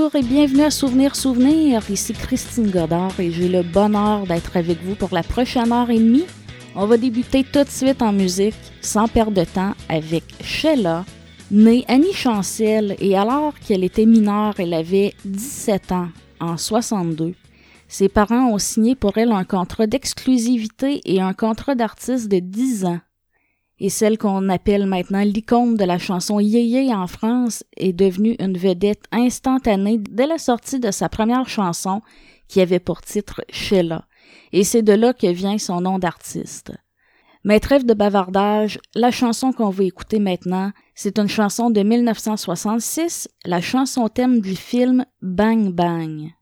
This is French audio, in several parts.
bonjour et bienvenue à Souvenir Souvenir. Ici Christine Godard et j'ai le bonheur d'être avec vous pour la prochaine heure et demie. On va débuter tout de suite en musique, sans perdre de temps, avec Sheila, née Annie Chancel et alors qu'elle était mineure, elle avait 17 ans en 62. Ses parents ont signé pour elle un contrat d'exclusivité et un contrat d'artiste de 10 ans et celle qu'on appelle maintenant l'icône de la chanson Yéyé en France est devenue une vedette instantanée dès la sortie de sa première chanson qui avait pour titre Sheila. Et c'est de là que vient son nom d'artiste. Mais trêve de bavardage, la chanson qu'on va écouter maintenant, c'est une chanson de 1966, la chanson thème du film Bang Bang.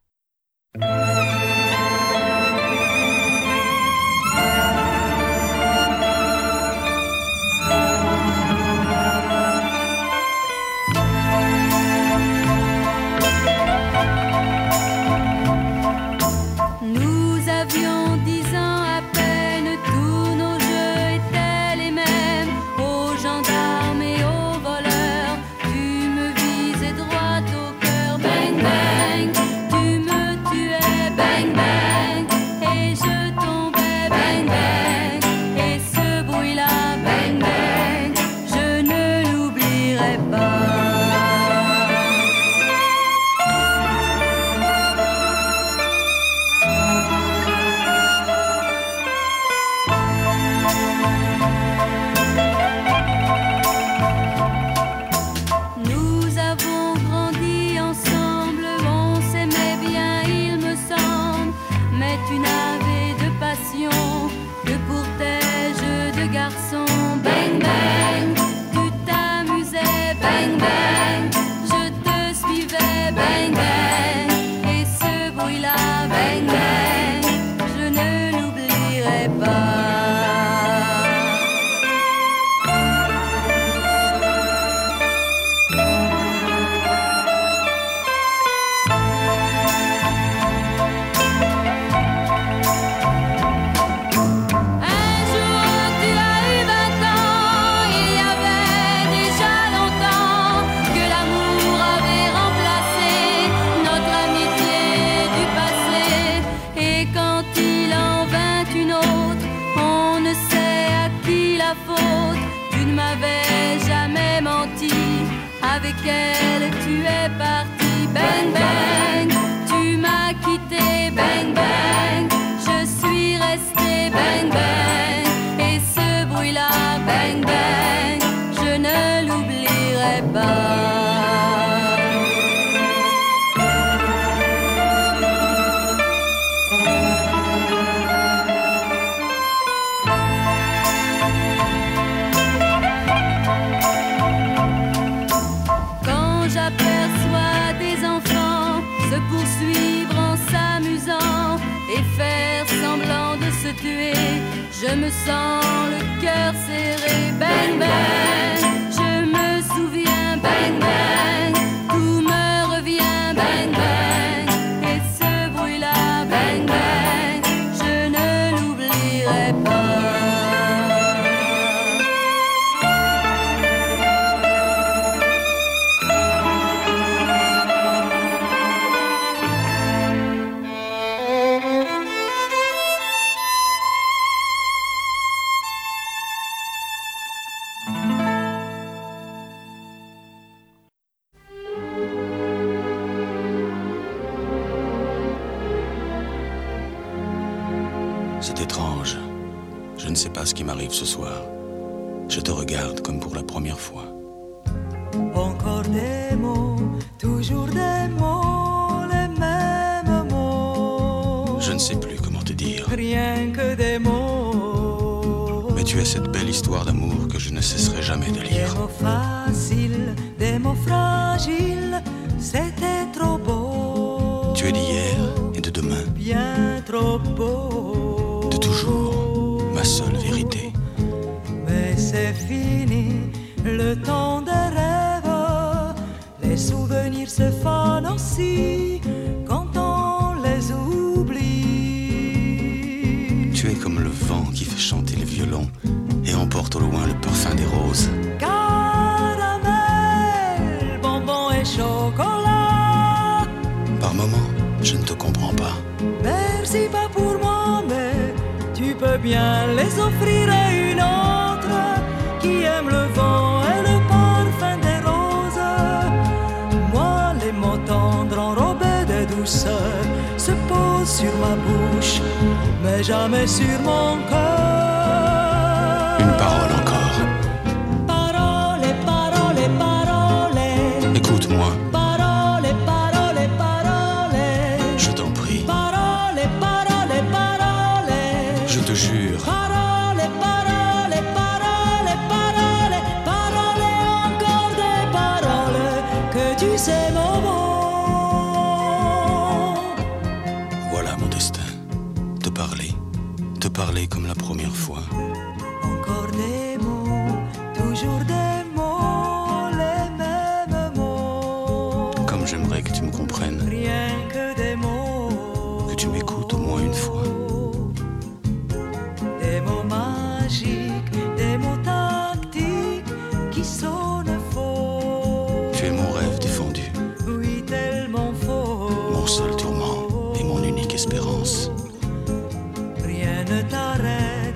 Je me sens le cœur serré, bang bang. Je me souviens, bang bang.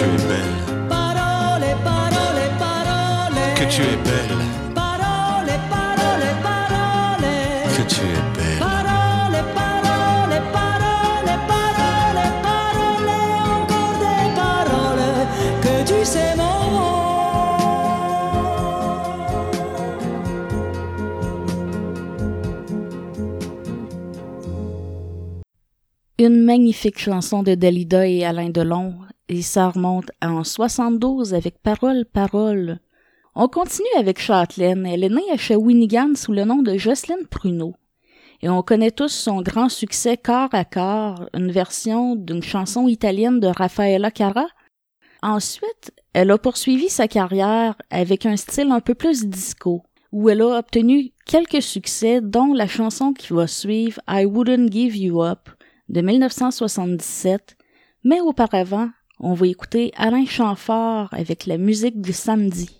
Tu es belle, Parole, parole, parole. que tu es belle, Parole, parole, parole. que tu es belle. Parole, parole, parole, parole, parole, encore des paroles que tu sais mon mot. Une magnifique chanson de Dalida et Alain Delon, et ça remonte en 72 avec Parole, Parole. On continue avec Châtelaine. Elle est née à Shawinigan sous le nom de Jocelyne Pruneau. Et on connaît tous son grand succès Corps à corps, une version d'une chanson italienne de Raffaella Cara. Ensuite, elle a poursuivi sa carrière avec un style un peu plus disco, où elle a obtenu quelques succès, dont la chanson qui va suivre I Wouldn't Give You Up de 1977. Mais auparavant, on va écouter Alain Chamfort avec la musique du samedi.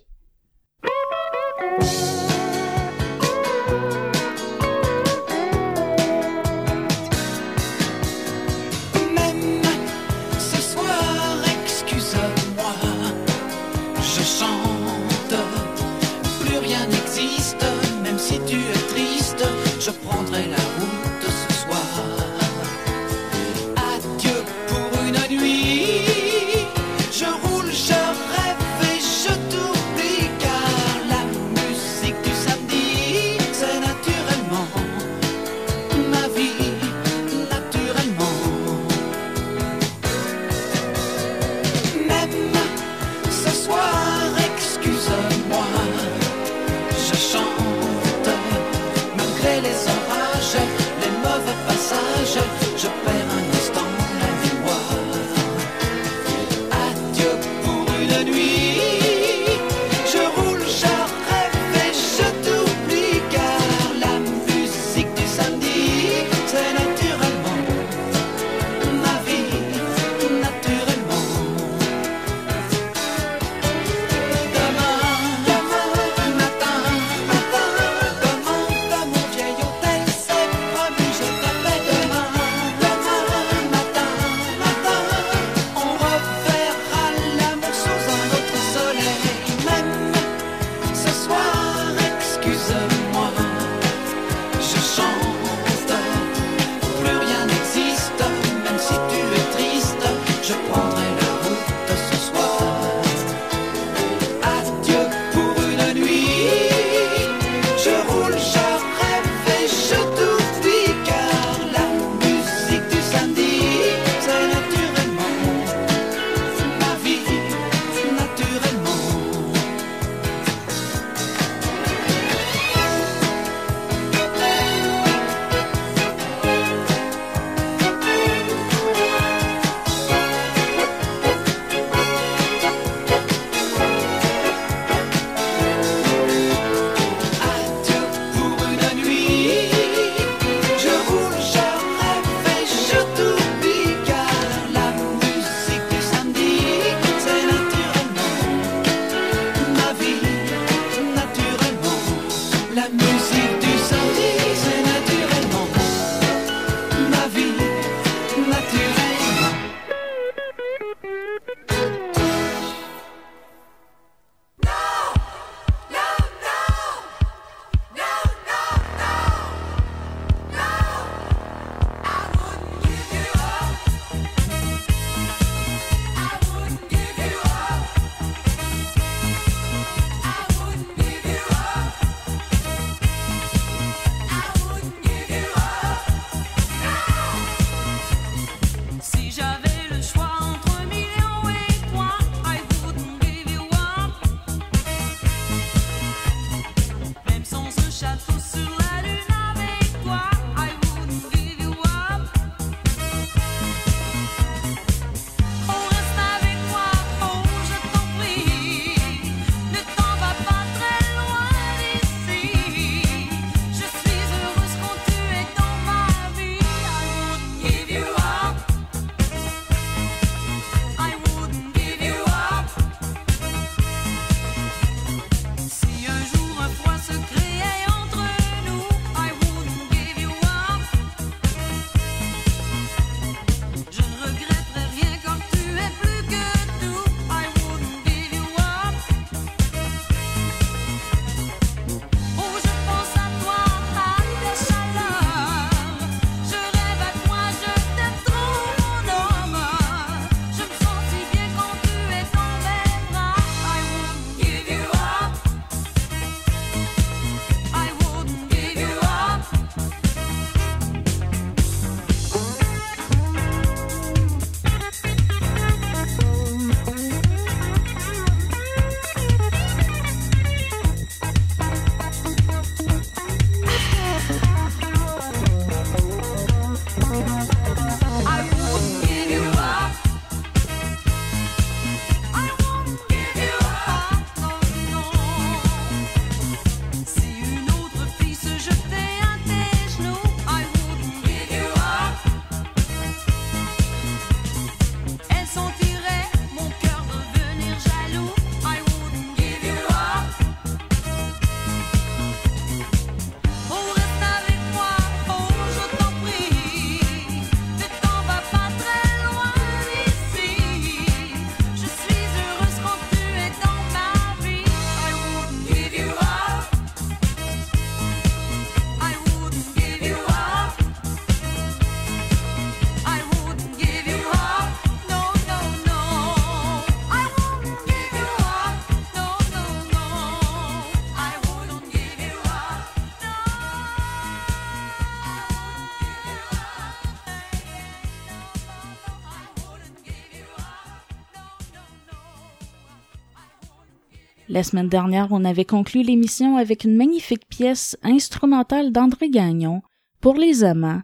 La semaine dernière, on avait conclu l'émission avec une magnifique pièce instrumentale d'André Gagnon pour les amants.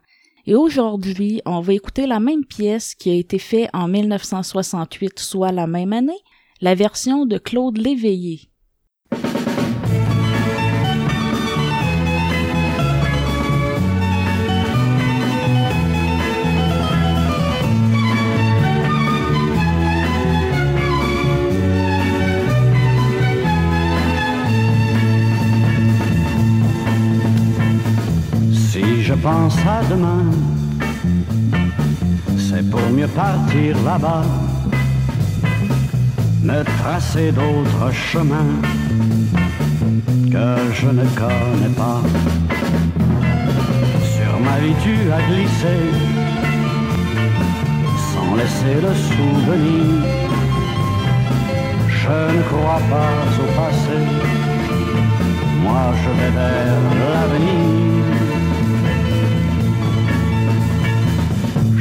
Et aujourd'hui, on va écouter la même pièce qui a été faite en 1968, soit la même année, la version de Claude Léveillé. Pense à demain, c'est pour mieux partir là-bas, me tracer d'autres chemins que je ne connais pas. Sur ma vie tu as glissé, sans laisser le souvenir. Je ne crois pas au passé, moi je vais vers l'avenir.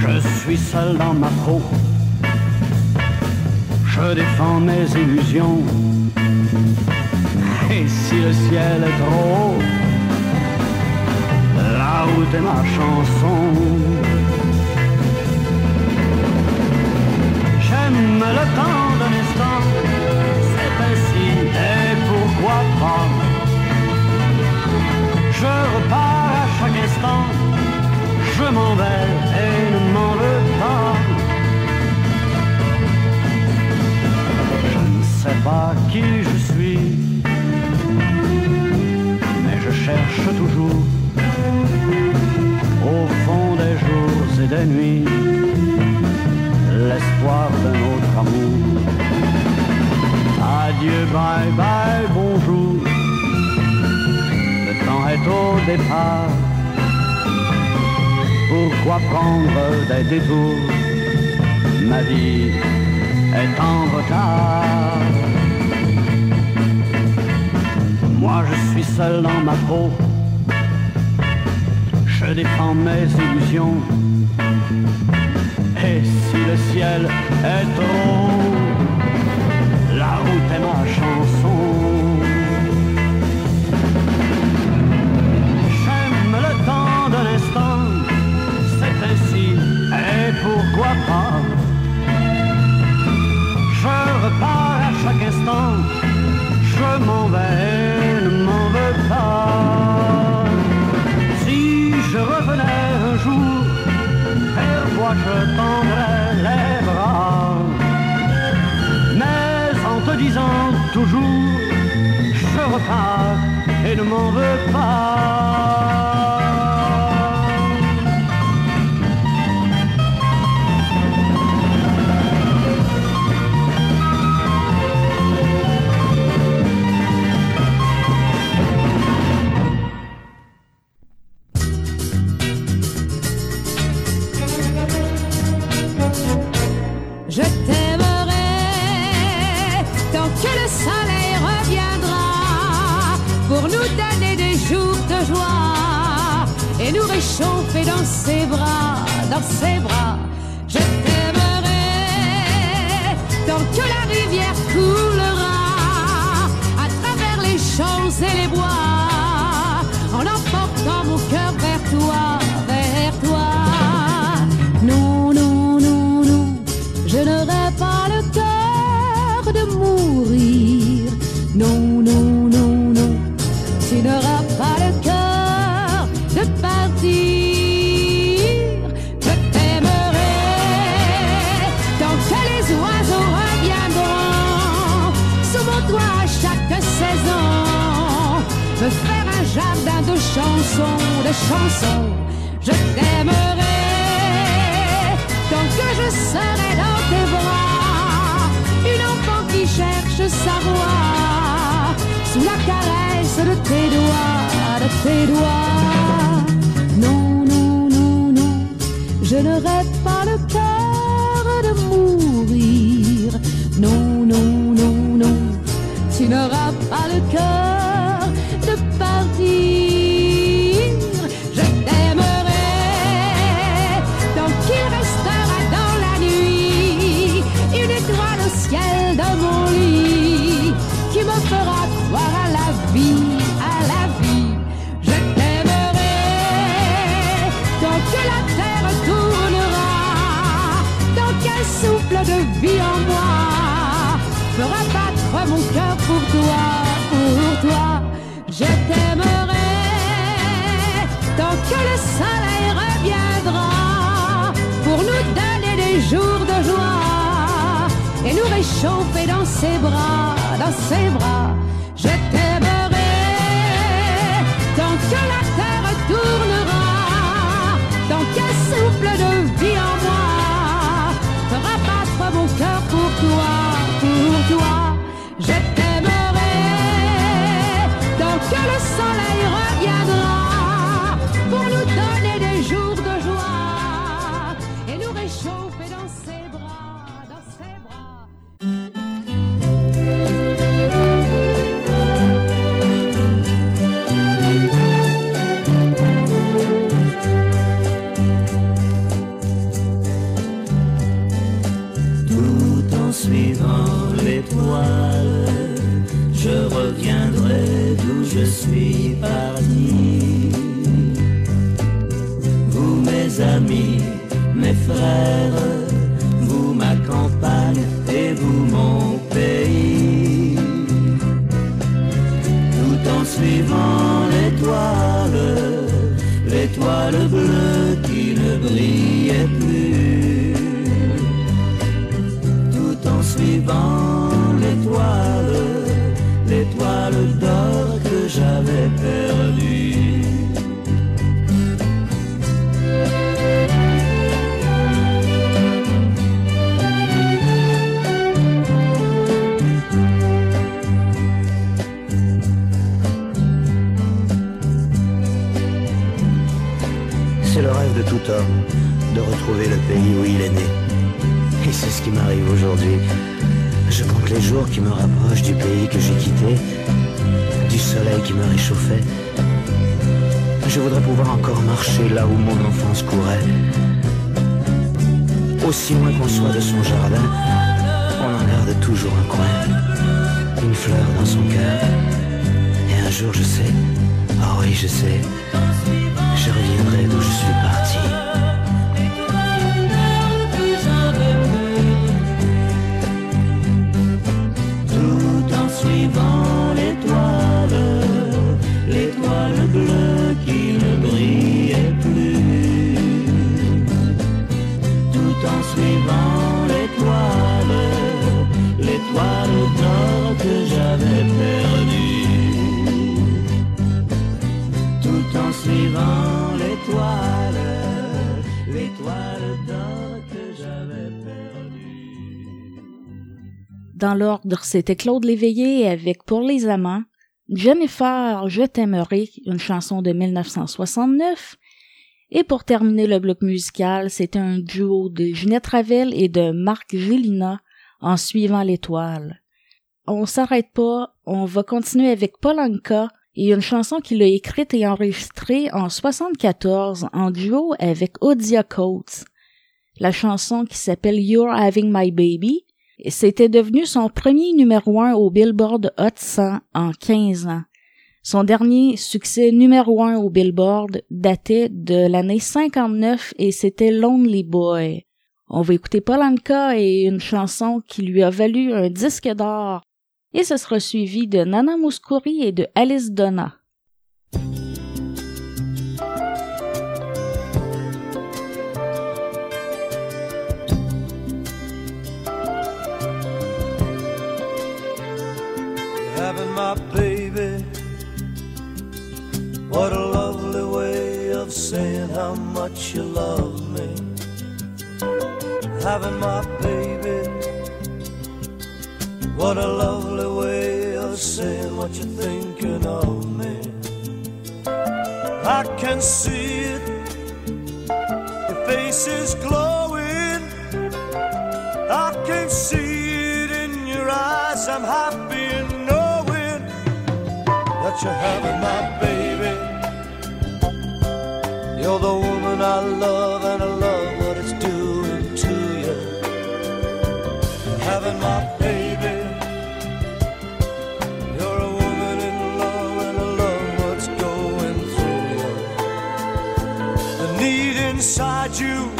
Je suis seul dans ma peau. Je défends mes illusions. Et si le ciel est trop haut, la route est ma chanson. J'aime le temps d'un instant, c'est ainsi, et pourquoi pas? Je repars à chaque instant je m'en vais et ne m'en veux pas. Pourquoi prendre des détours Ma vie est en retard. Moi je suis seul dans ma peau. Je défends mes illusions. Et si le ciel est haut, la route est ma chanson. Repars à chaque instant, je m'en vais, ne m'en veux pas. Si je revenais un jour, vers toi je tendrais les bras. Mais en te disant toujours, je repars et ne m'en veux pas. Réchauffer dans ses bras, dans ses bras. Je t'aimerai tant que la rivière coulera à travers les champs et les bois en emportant mon cœur vers toi, chansons, de chansons. Je t'aimerai tant que je serai dans tes bras. Une enfant qui cherche sa voix sous la caresse de tes doigts, de tes doigts. Non, non, non, non, je n'aurai pas le cœur de mourir. Non, non, non, non, tu n'auras réchauffer dans ses bras, dans ses bras. Le pays où il est né. Et c'est ce qui m'arrive aujourd'hui. Je compte les jours qui me rapprochent du pays que j'ai quitté, du soleil qui me réchauffait. Je voudrais pouvoir encore marcher là où mon enfance courait. Aussi loin qu'on soit de son jardin, on en garde toujours un coin, une fleur dans son cœur. Et un jour, je sais, ah oui, je sais, je reviendrai d'où je suis parti. Dans l'ordre, c'était Claude Léveillé avec Pour les amants, Jennifer, Je t'aimerai, une chanson de 1969. Et pour terminer le bloc musical, c'était un duo de Ginette Ravel et de Marc Gélina en suivant l'étoile. On s'arrête pas, on va continuer avec Paul Anka et une chanson qu'il a écrite et enregistrée en 74 en duo avec Odia Coates. La chanson qui s'appelle You're Having My Baby c'était devenu son premier numéro un au Billboard Hot 100 en 15 ans. Son dernier succès numéro un au Billboard datait de l'année 59 et c'était Lonely Boy. On va écouter Paul Anka et une chanson qui lui a valu un disque d'or. Et ce sera suivi de Nana Mouskouri et de Alice Donna. having my baby. What a lovely way of saying how much you love me. Having my baby. What a lovely way of saying what you're thinking of me. I can see it. Your face is glowing. I can see it in your eyes. I'm happy in knowing that you're having my baby. You're the woman I love, and I love what it's doing to you. Having my baby. Inside you,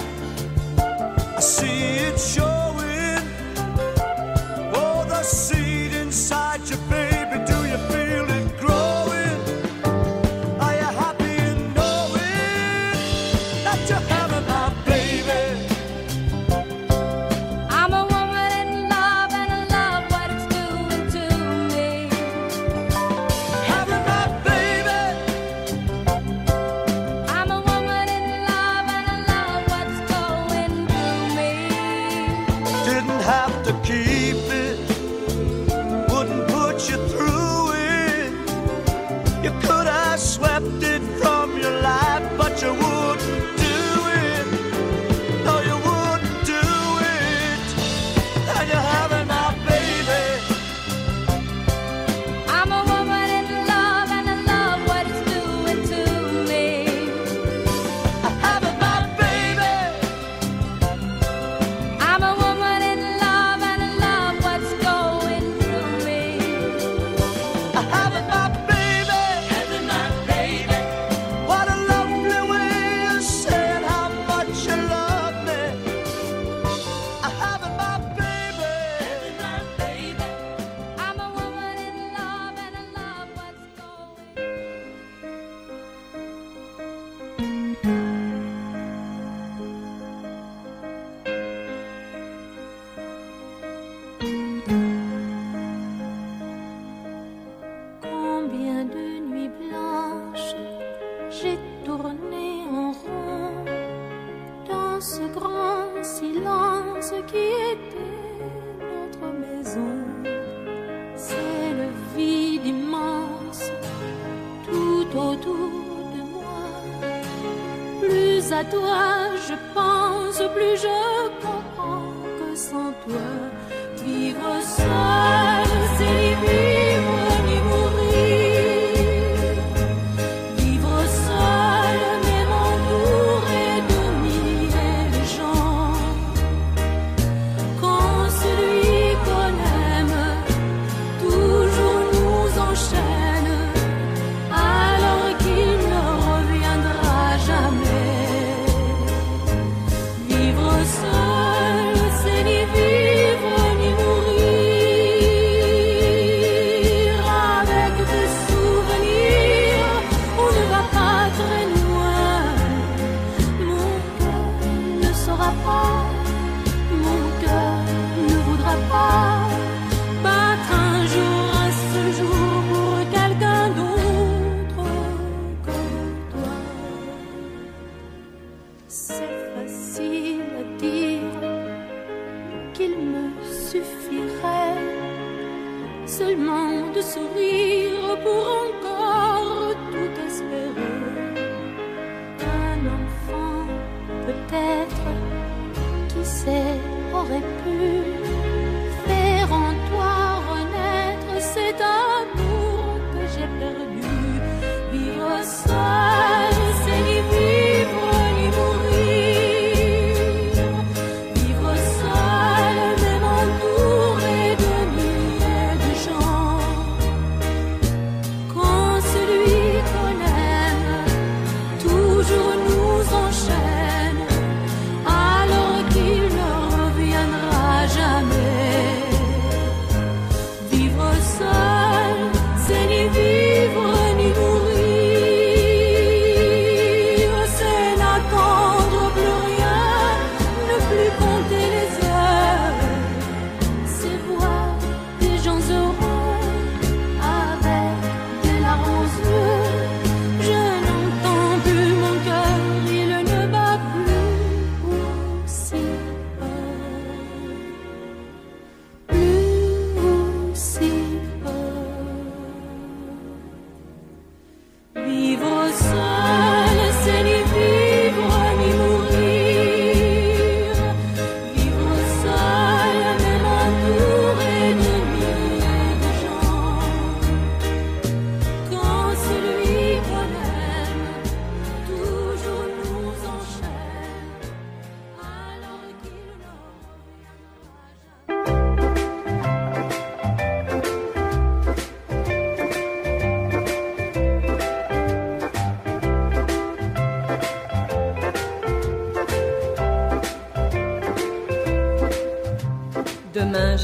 plus je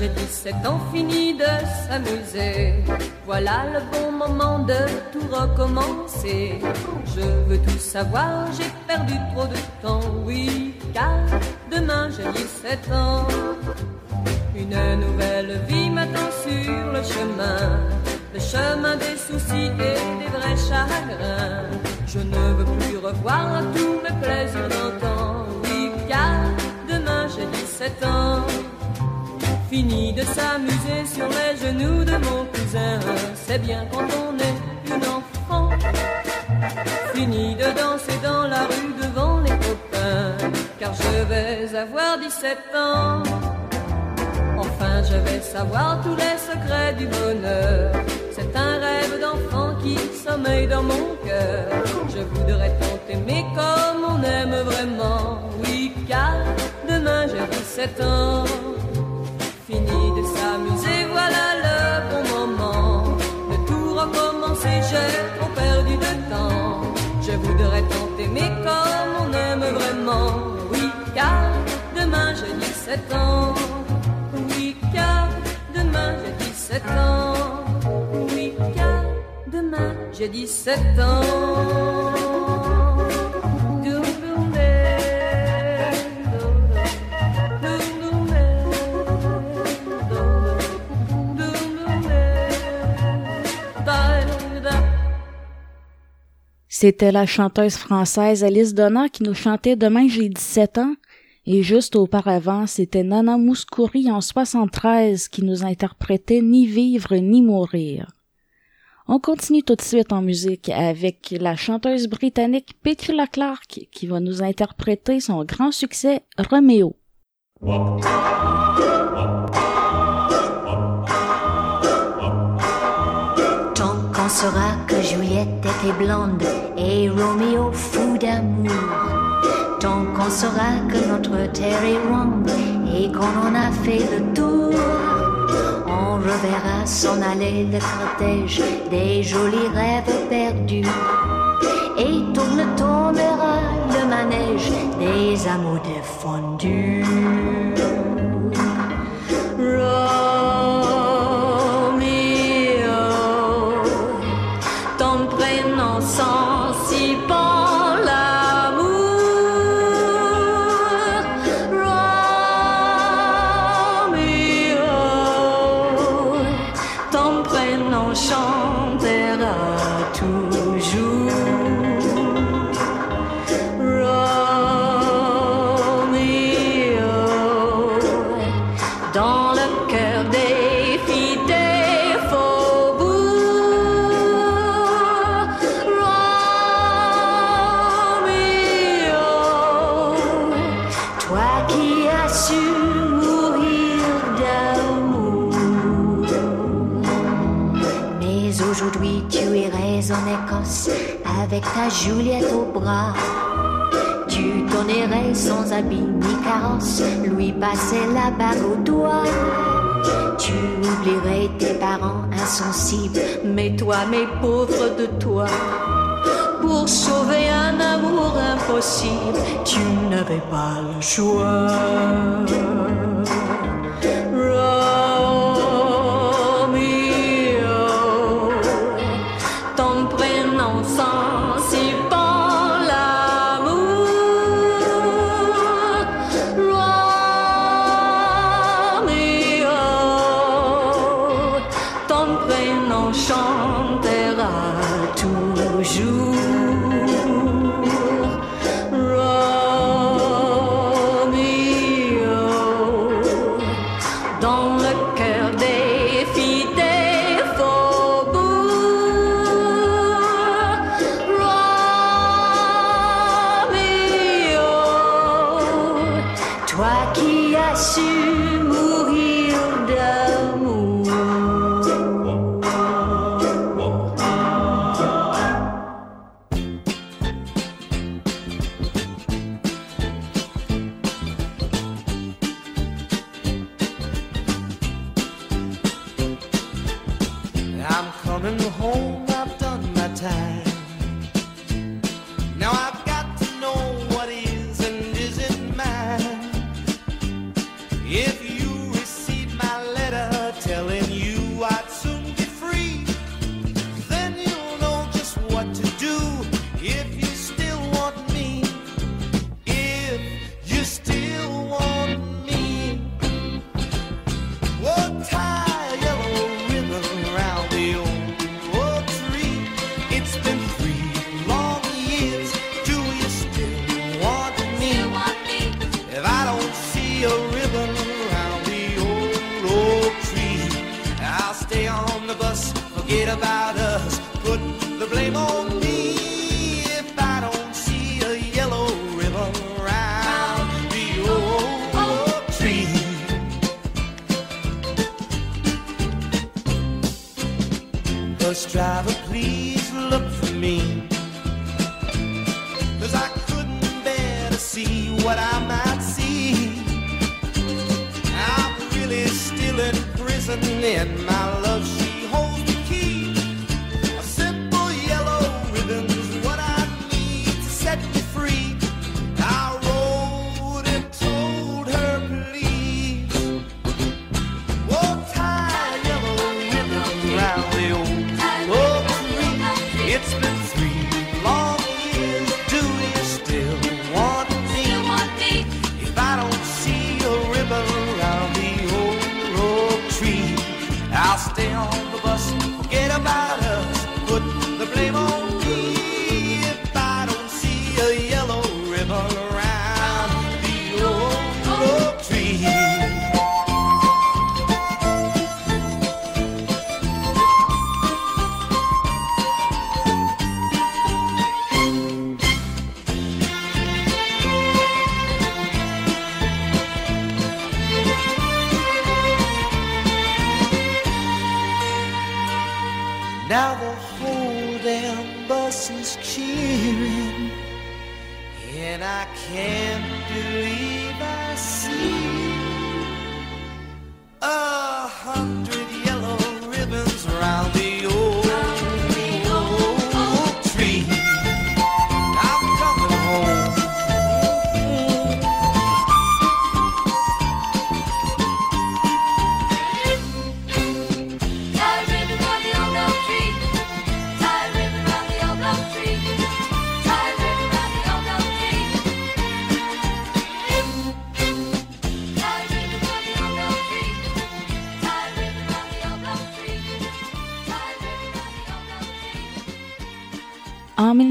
j'ai 17 ans, fini de s'amuser. Voilà le bon moment de tout recommencer. Je veux tout savoir, j'ai perdu trop de temps, oui, car demain j'ai 17 ans. Une nouvelle vie m'attend sur le chemin, le chemin des soucis et des vrais chagrins. Je ne veux plus revoir tous mes plaisirs d'antan, oui, car demain j'ai 17 ans. Fini de s'amuser sur les genoux de mon cousin, c'est bien quand on est une enfant. Fini de danser dans la rue devant les copains, car je vais avoir 17 ans. Enfin, je vais savoir tous les secrets du bonheur. C'est un rêve d'enfant qui sommeille dans mon cœur. Je voudrais tant aimer comme on aime vraiment. Oui, car demain j'ai 17 ans. J'ai trop perdu de temps. Je voudrais tant aimer comme on aime vraiment. Oui, car demain j'ai 17 ans. Oui, car demain j'ai 17 ans. Oui, car demain j'ai 17 ans. C'était la chanteuse française Alice Donna qui nous chantait Demain j'ai 17 ans. Et juste auparavant, c'était Nana Mouskouri en 73 qui nous interprétait Ni vivre ni mourir. On continue tout de suite en musique avec la chanteuse britannique Petula Clark qui va nous interpréter son grand succès Romeo. pensera que Juliette était blonde et Roméo fou d'amour. Tant qu'on saura que notre terre est ronde et qu'on en a fait le tour, on reverra s'en aller le cortège des jolis rêves perdus. Et tourne tournera le manège des amours défendus. Juliette au bras. Tu t'en sans habit ni carence, lui passer la bague au doigt. Tu oublierais tes parents insensibles, mais toi, mes pauvres de toi. Pour sauver un amour impossible, tu n'avais pas le choix. isn't my love?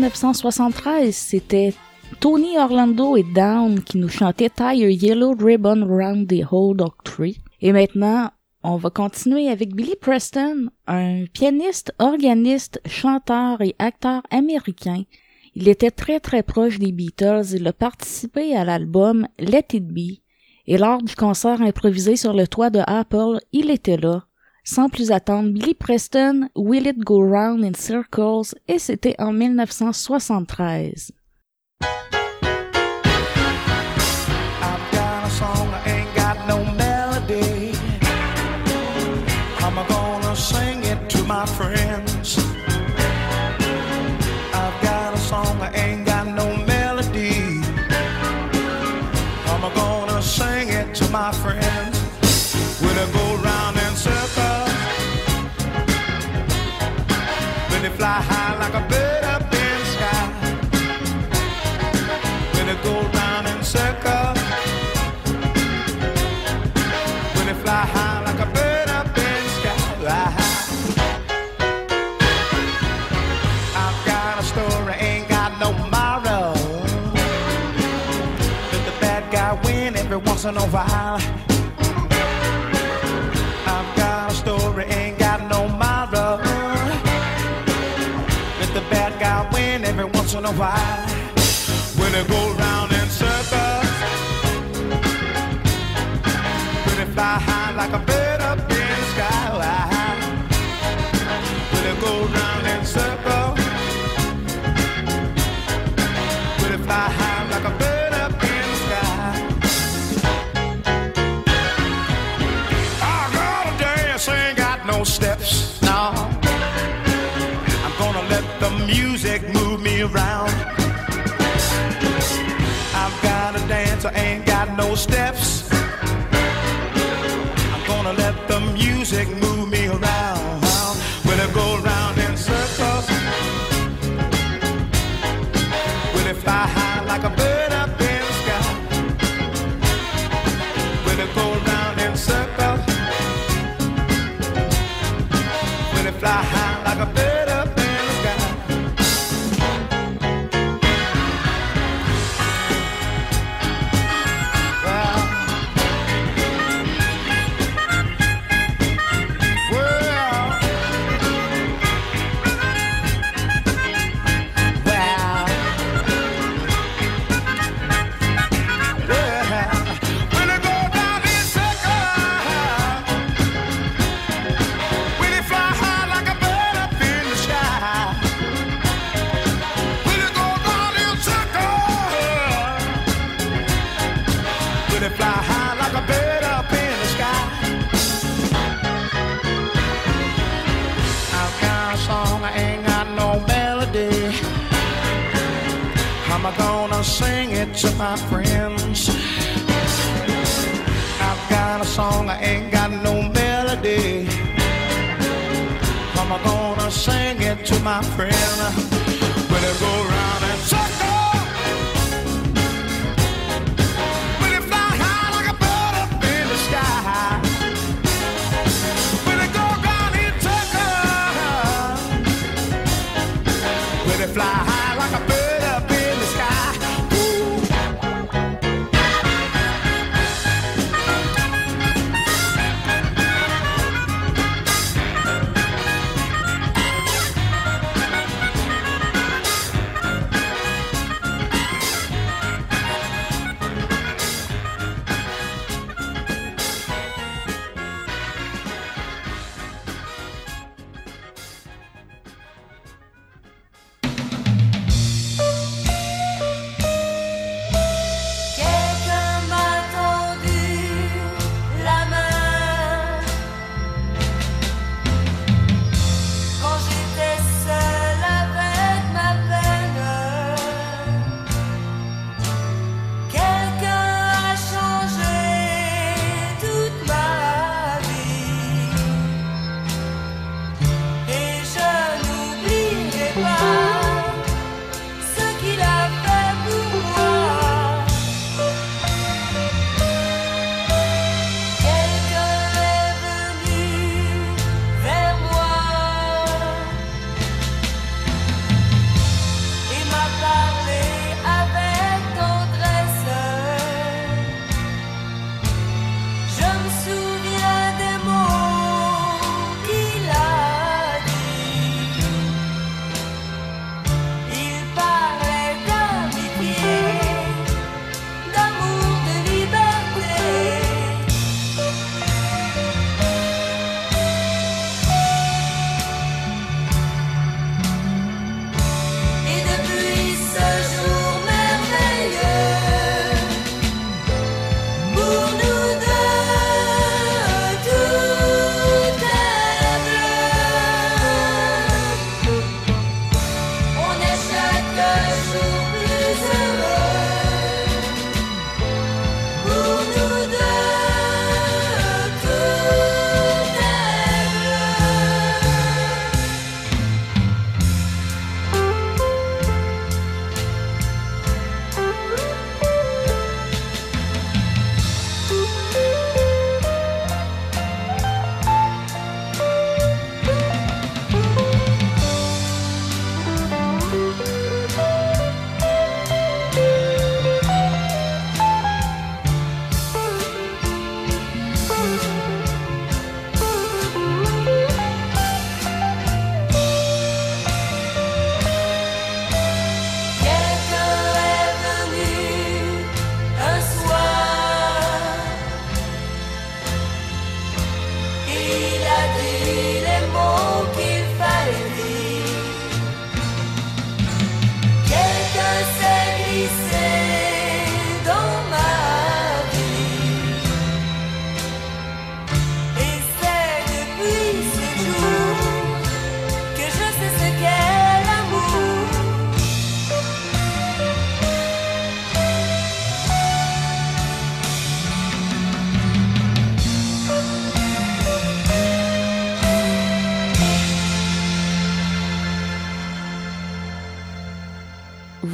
1973, c'était Tony Orlando et Down qui nous chantaient Tie a Yellow Ribbon Round the Old Oak Tree. Et maintenant, on va continuer avec Billy Preston, un pianiste, organiste, chanteur et acteur américain. Il était très très proche des Beatles, il a participé à l'album Let It Be, et lors du concert improvisé sur le toit de Apple, il était là. Sans plus attendre, Billy Preston, Will It Go Round in Circles, et c'était en 1973. why. When it goes steps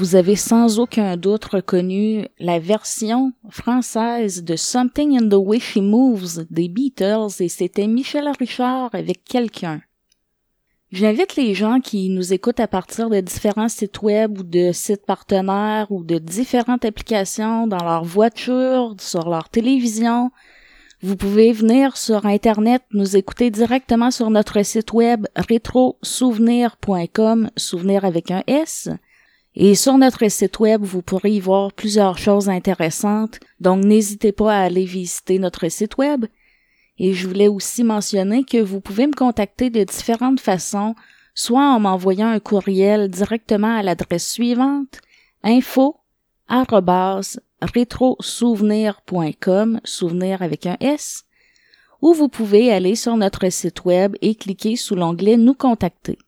vous avez sans aucun doute reconnu la version française de Something in the Way She Moves des Beatles et c'était Michel Richard avec quelqu'un. J'invite les gens qui nous écoutent à partir de différents sites web ou de sites partenaires ou de différentes applications dans leur voiture, sur leur télévision. Vous pouvez venir sur Internet nous écouter directement sur notre site web rétrosouvenir.com, souvenir avec un S. Et sur notre site web, vous pourrez y voir plusieurs choses intéressantes, donc n'hésitez pas à aller visiter notre site web. Et je voulais aussi mentionner que vous pouvez me contacter de différentes façons, soit en m'envoyant un courriel directement à l'adresse suivante info souvenir avec un S, ou vous pouvez aller sur notre site web et cliquer sous l'onglet Nous contacter.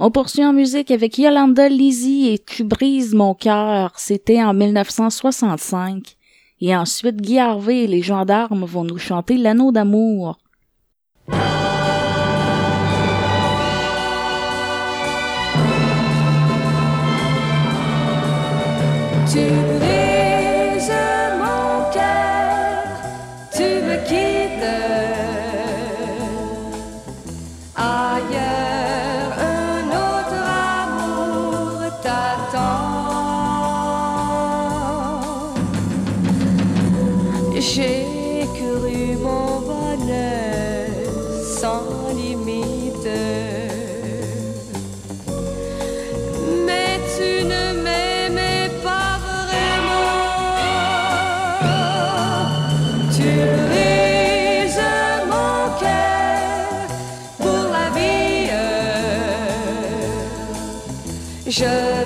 On poursuit en musique avec Yolanda Lizzie et Tu brises mon cœur. C'était en 1965. Et ensuite, Guy Harvey et les gendarmes vont nous chanter L'anneau d'amour. Je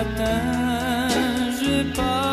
matin j'ai passé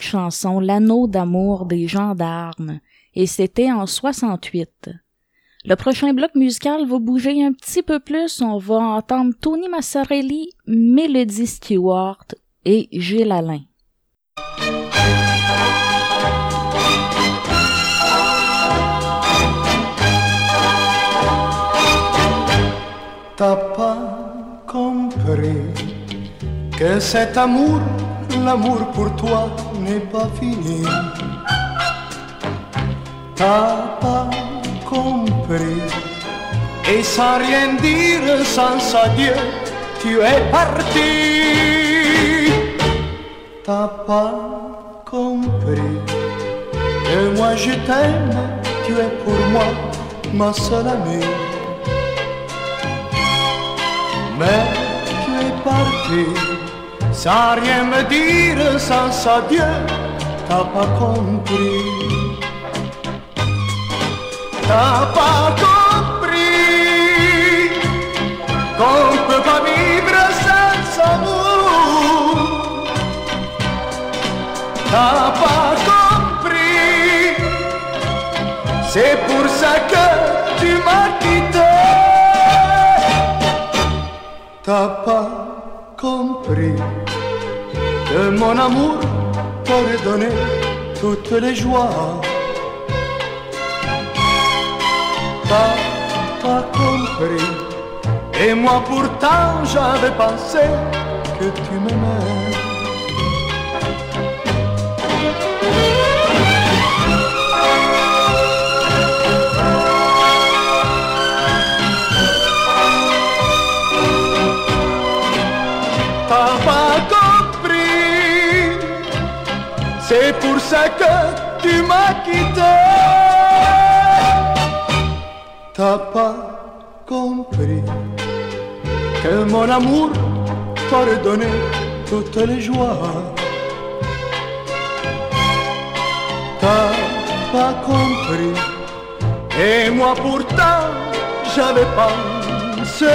chanson, L'anneau d'amour des gendarmes. Et c'était en 68. Le prochain bloc musical va bouger un petit peu plus. On va entendre Tony Massarelli, Melody Stewart et Gilles Alain. T'as pas compris que cet amour, l'amour pour toi n'est pas fini. T'as pas compris et sans rien dire, sans adieu, tu es parti. T'as pas compris que moi je t'aime, tu es pour moi ma seule amie. Mais tu es parti sans rien me dire, sans adieu, t'as pas compris. T'as pas compris qu'on peut pas vivre sans amour. T'as pas compris, c'est pour ça que tu m'as quitté. T'as pas compris que mon amour t'aurait donné toutes les joies. T'as pas compris, et moi pourtant j'avais pensé que tu m'aimais. Que tu m'as quitté. T'as pas compris que mon amour t'aurait donné toutes les joies. T'as pas compris, et moi pourtant j'avais pensé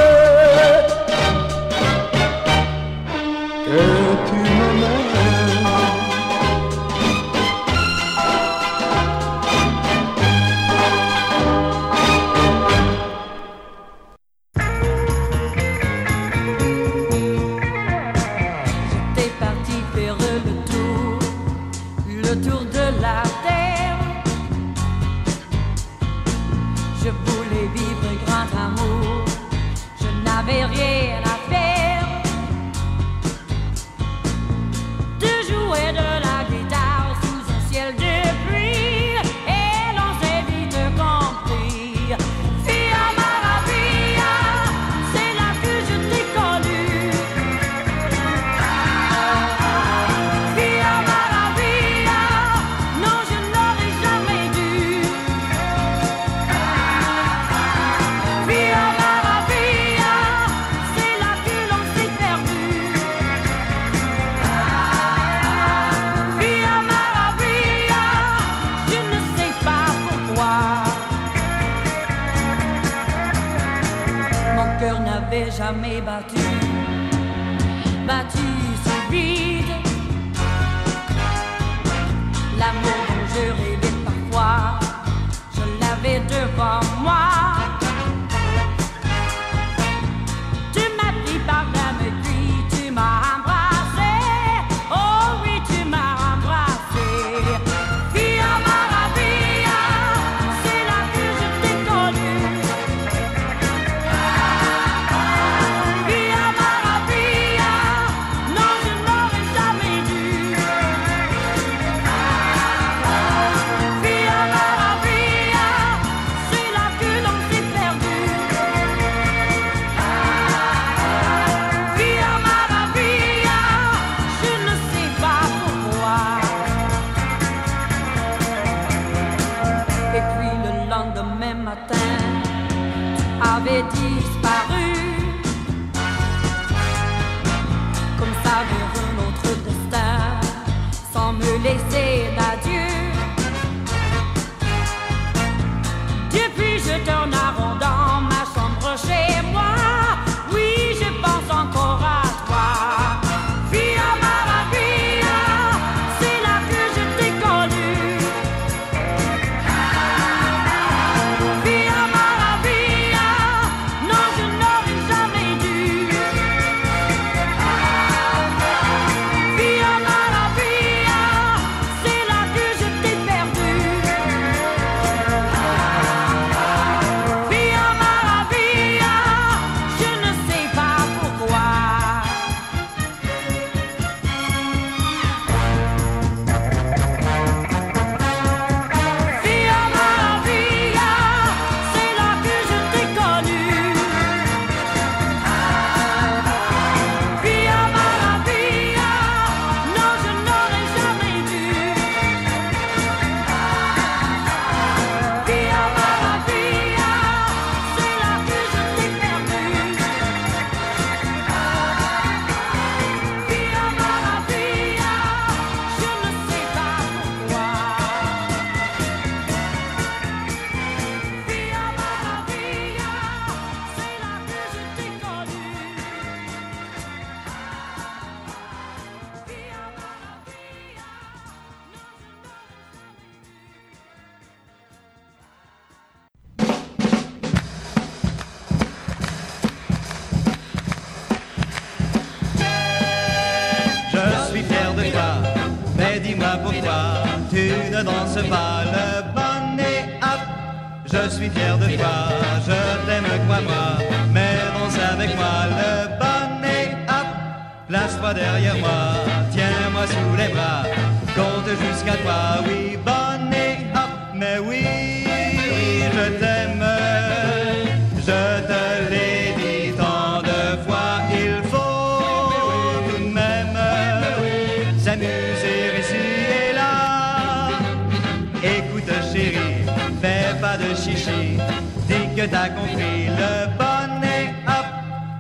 dis que t'as compris le bonnet up.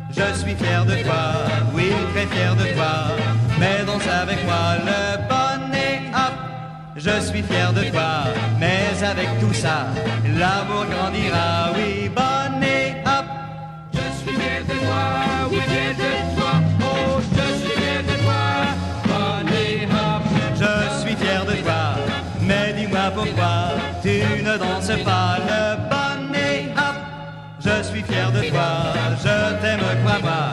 Je suis fier de toi, oui très fier de toi, mais danse avec moi le bonnet up. Je suis fier de toi, mais avec tout ça, l'amour grandira, oui bonnet up. Je suis fier de toi, oui fier de toi, tu ne danses pas le bonnet up. Je suis fier de toi, je t'aime crois-moi,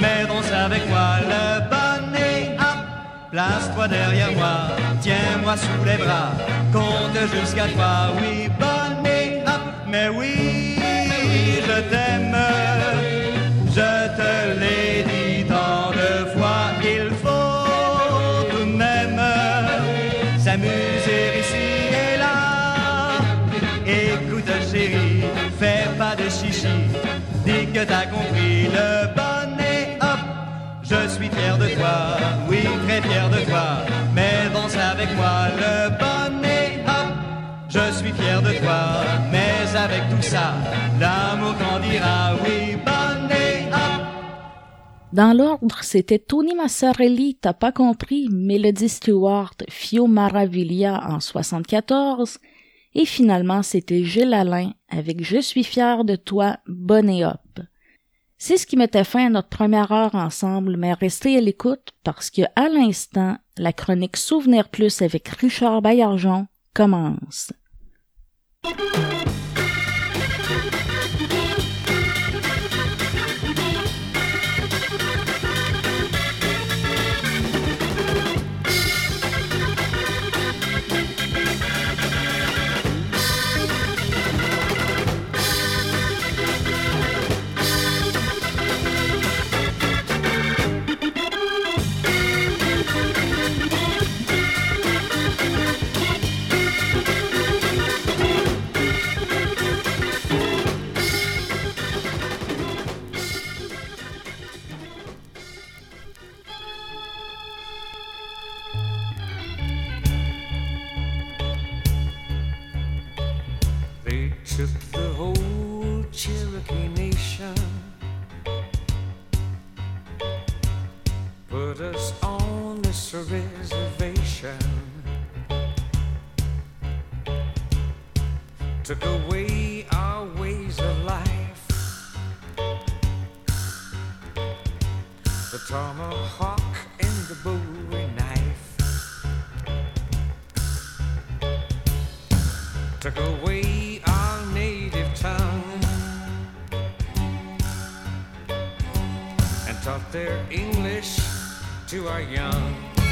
mais danse avec moi le bonnet up. Place-toi derrière moi, tiens-moi sous les bras, compte jusqu'à toi, oui bonnet up, mais oui, je t'aime, que t'as compris le bonnet up. Je suis fier de toi, oui très fier de toi, mais danse avec moi le bonnet up. Je suis fier de toi, mais avec tout ça, l'amour grandira, oui bonnet up. Dans l'ordre, c'était Tony Massarelli, T'as pas compris, Melody Stewart, Fio Maravilla en 74, et finalement c'était Gilles Alain avec Je suis fier de toi, bonnet up. C'est ce qui mettait fin à notre première heure ensemble, mais restez à l'écoute parce que à l'instant, la chronique Souvenir Plus avec Richard Baillargeon commence. shook the whole Cherokee nation. Put us on this reservation. Took away our ways of life. The tomahawk and the bowie knife. Took away. Their English to our young.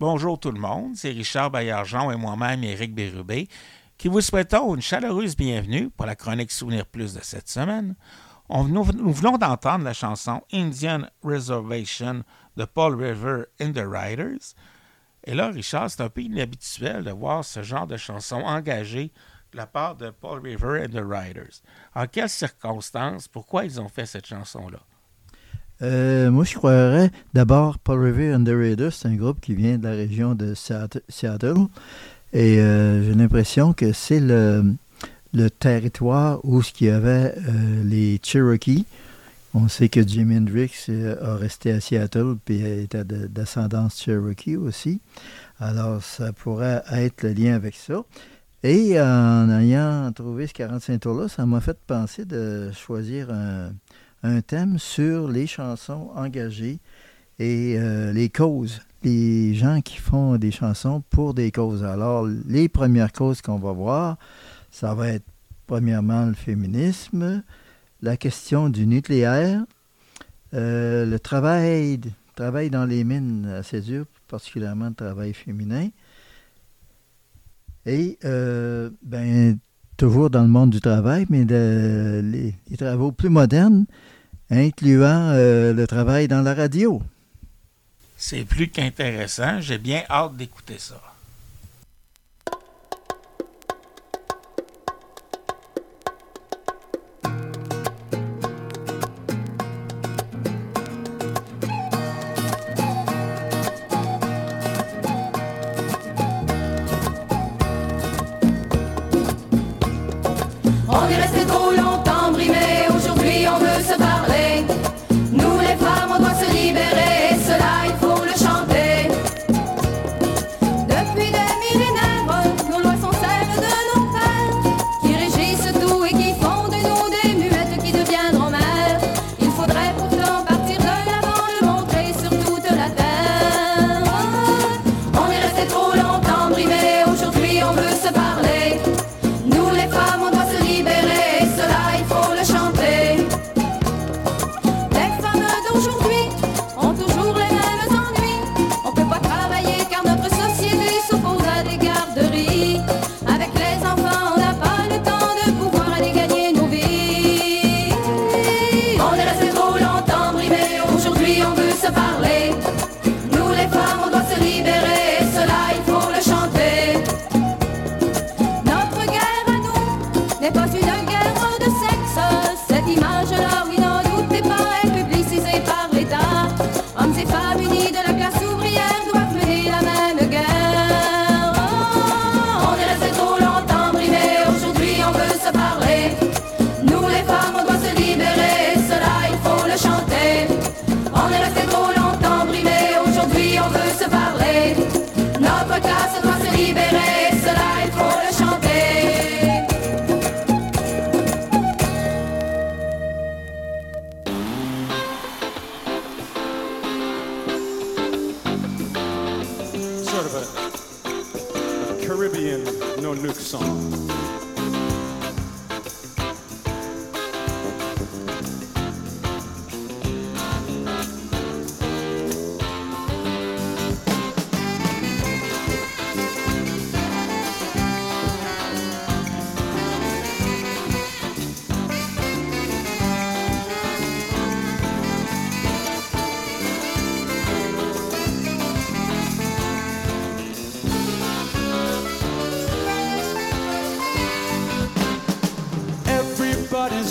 Bonjour tout le monde, c'est Richard Baillargeon et moi-même Éric Bérubé qui vous souhaitons une chaleureuse bienvenue pour la chronique Souvenir Plus de cette semaine. On- nous, nous venons d'entendre la chanson Indian Reservation de Paul River and the Riders. Et là, Richard, c'est un peu inhabituel de voir ce genre de chanson engagée de la part de Paul River and the Riders. En quelles circonstances, pourquoi ils ont fait cette chanson-là? Euh, moi, je croirais d'abord Paul Revere and the Raiders, c'est un groupe qui vient de la région de Seattle. Et euh, j'ai l'impression que c'est le, territoire où ce qu'il y avait euh, les Cherokees. On sait que Jimi Hendrix euh, a resté à Seattle puis était d'ascendance Cherokee aussi. Alors, ça pourrait être le lien avec ça. Et en ayant trouvé ce 45 tours-là, ça m'a fait penser de choisir un, un thème sur les chansons engagées et euh, les causes. Les gens qui font des chansons pour des causes. Alors, les premières causes qu'on va voir, ça va être premièrement le féminisme, la question du nucléaire, euh, le travail, travail dans les mines assez dur, particulièrement le travail féminin. Et, euh, ben, toujours dans le monde du travail, mais de- les, travaux plus modernes, incluant euh, le travail dans la radio. C'est plus qu'intéressant. J'ai bien hâte d'écouter ça.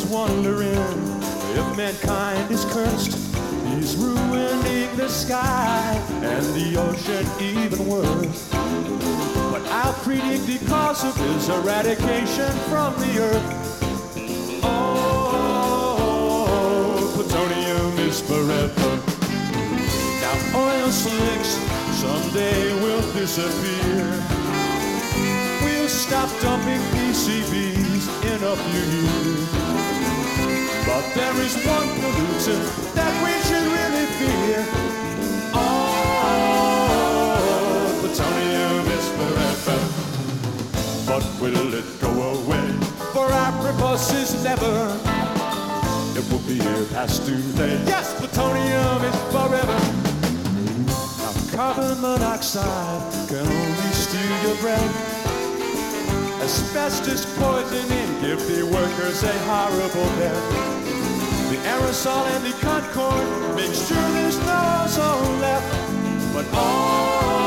Wondering if mankind is cursed. He's ruining the sky and the ocean even worse. But I'll predict the cause of his eradication from the earth. Oh, plutonium is forever. Now oil slicks someday will disappear. Stop dumping PCBs in a few years. But there is one pollutant that we should really fear. Oh, plutonium is forever. But will it go away? For our is never. It will be here past today. Yes, plutonium is forever. Now carbon monoxide can only steal your breath. Asbestos poisoning give the workers a horrible death. The aerosol and the concord make sure there's no ozone left. But all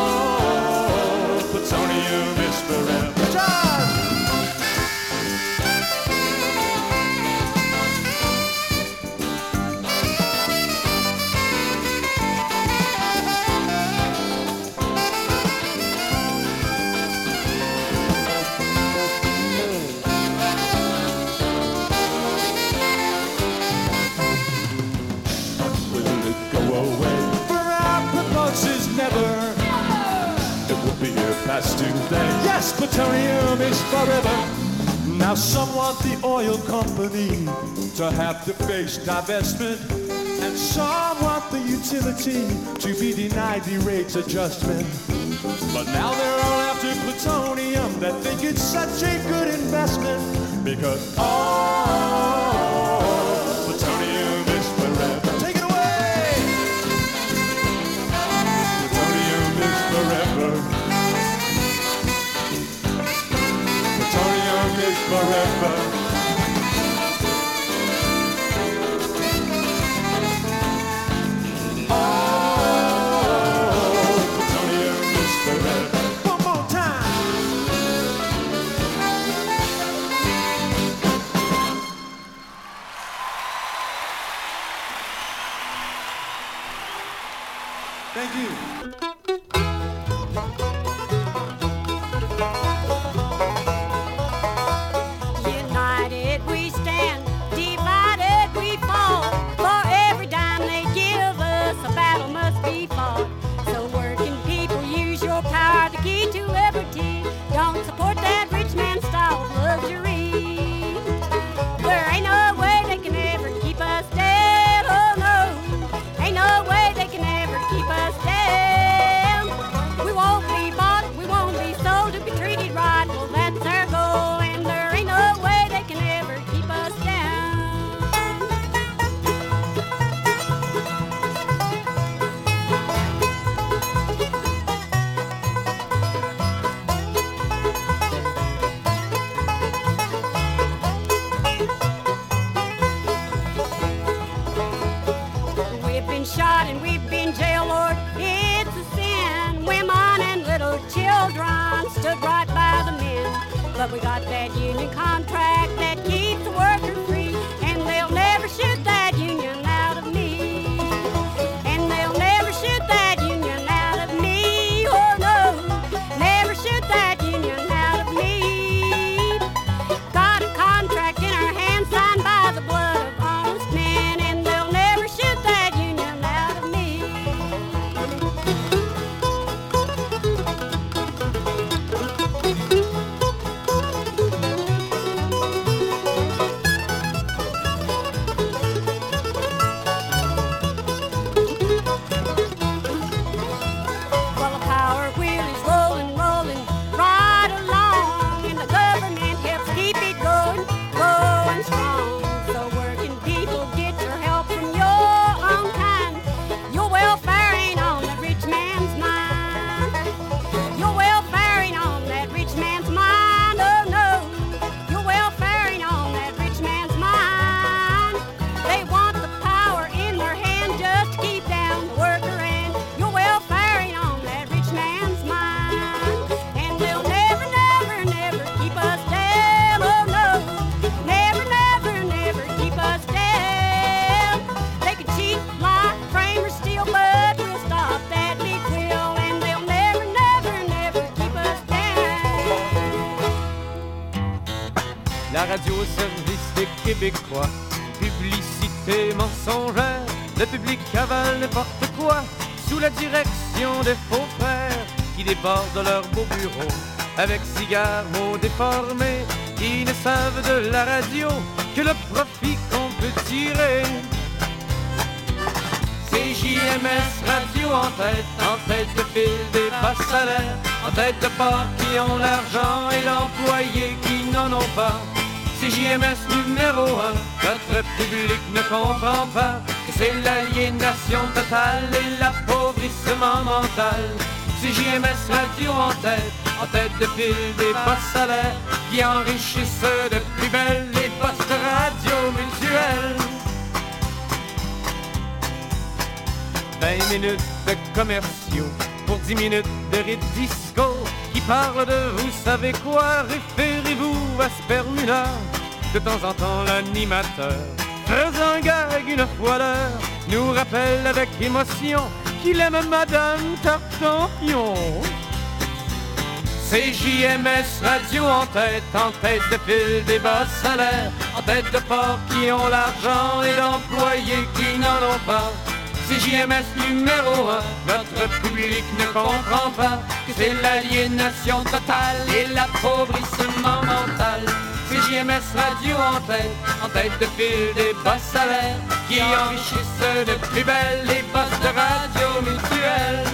past today. Yes, plutonium is forever. Now some want the oil company to have to face divestment. And some want the utility to be denied the rates adjustment. But now they're all after plutonium that think it's such a good investment. Because all But we got that union contract débordent leur beau bureau, avec cigares mots déformés, qui ne savent de la radio que le profit qu'on peut tirer. C'est JMS Radio en tête, en tête de file des bas salaires, en tête de porcs qui ont l'argent et l'employé qui n'en ont pas. C'est JMS numéro un, notre public ne comprend pas que c'est l'aliénation totale et l'appauvrissement mental. C'est JMS Radio en tête, en tête de file des bas salaires qui enrichissent de plus belle les postes radio mutuels. 20 minutes de commerciaux pour 10 minutes de rite disco qui parle de vous savez quoi, référez-vous à Spermula. De temps en temps, l'animateur, faisant gag une fois l'heure, nous rappelle avec émotion qu'il aime Madame Tartampion. C'est JMS Radio en tête, en tête de file des bas salaires, en tête de porcs qui ont l'argent et d'employés qui n'en ont pas. C'est JMS numéro un, notre public ne comprend pas que c'est l'aliénation totale et l'appauvrissement mental. JMS Radio en tête, en tête de file des bas salaires qui enrichissent de plus belle les postes de radio mutuelle.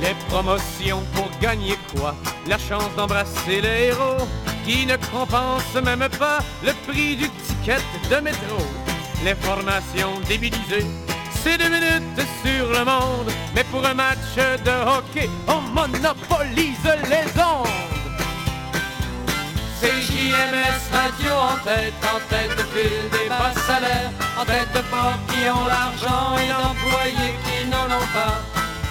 Les promotions pour gagner quoi? La chance d'embrasser les héros qui ne compensent même pas le prix du ticket de métro. Les formations débilisées, c'est deux minutes sur le monde, mais pour un match de hockey, on monopolise les ondes. JMS Radio en tête, en tête de file des bas salaires, en tête de porcs qui ont l'argent et d'employés qui n'en ont pas.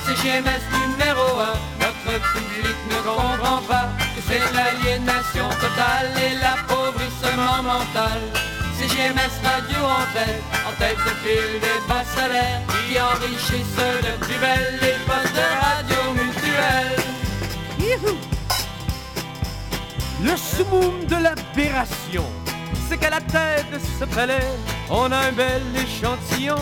C'est JMS numéro un, notre public ne comprend pas que c'est l'aliénation totale et l'appauvrissement mental. C'est Radio en tête, en tête de file des bas salaires qui enrichissent de plus belle les postes de radio mutuelle. Le summum de l'aberration, c'est qu'à la tête de ce palais, on a un bel échantillon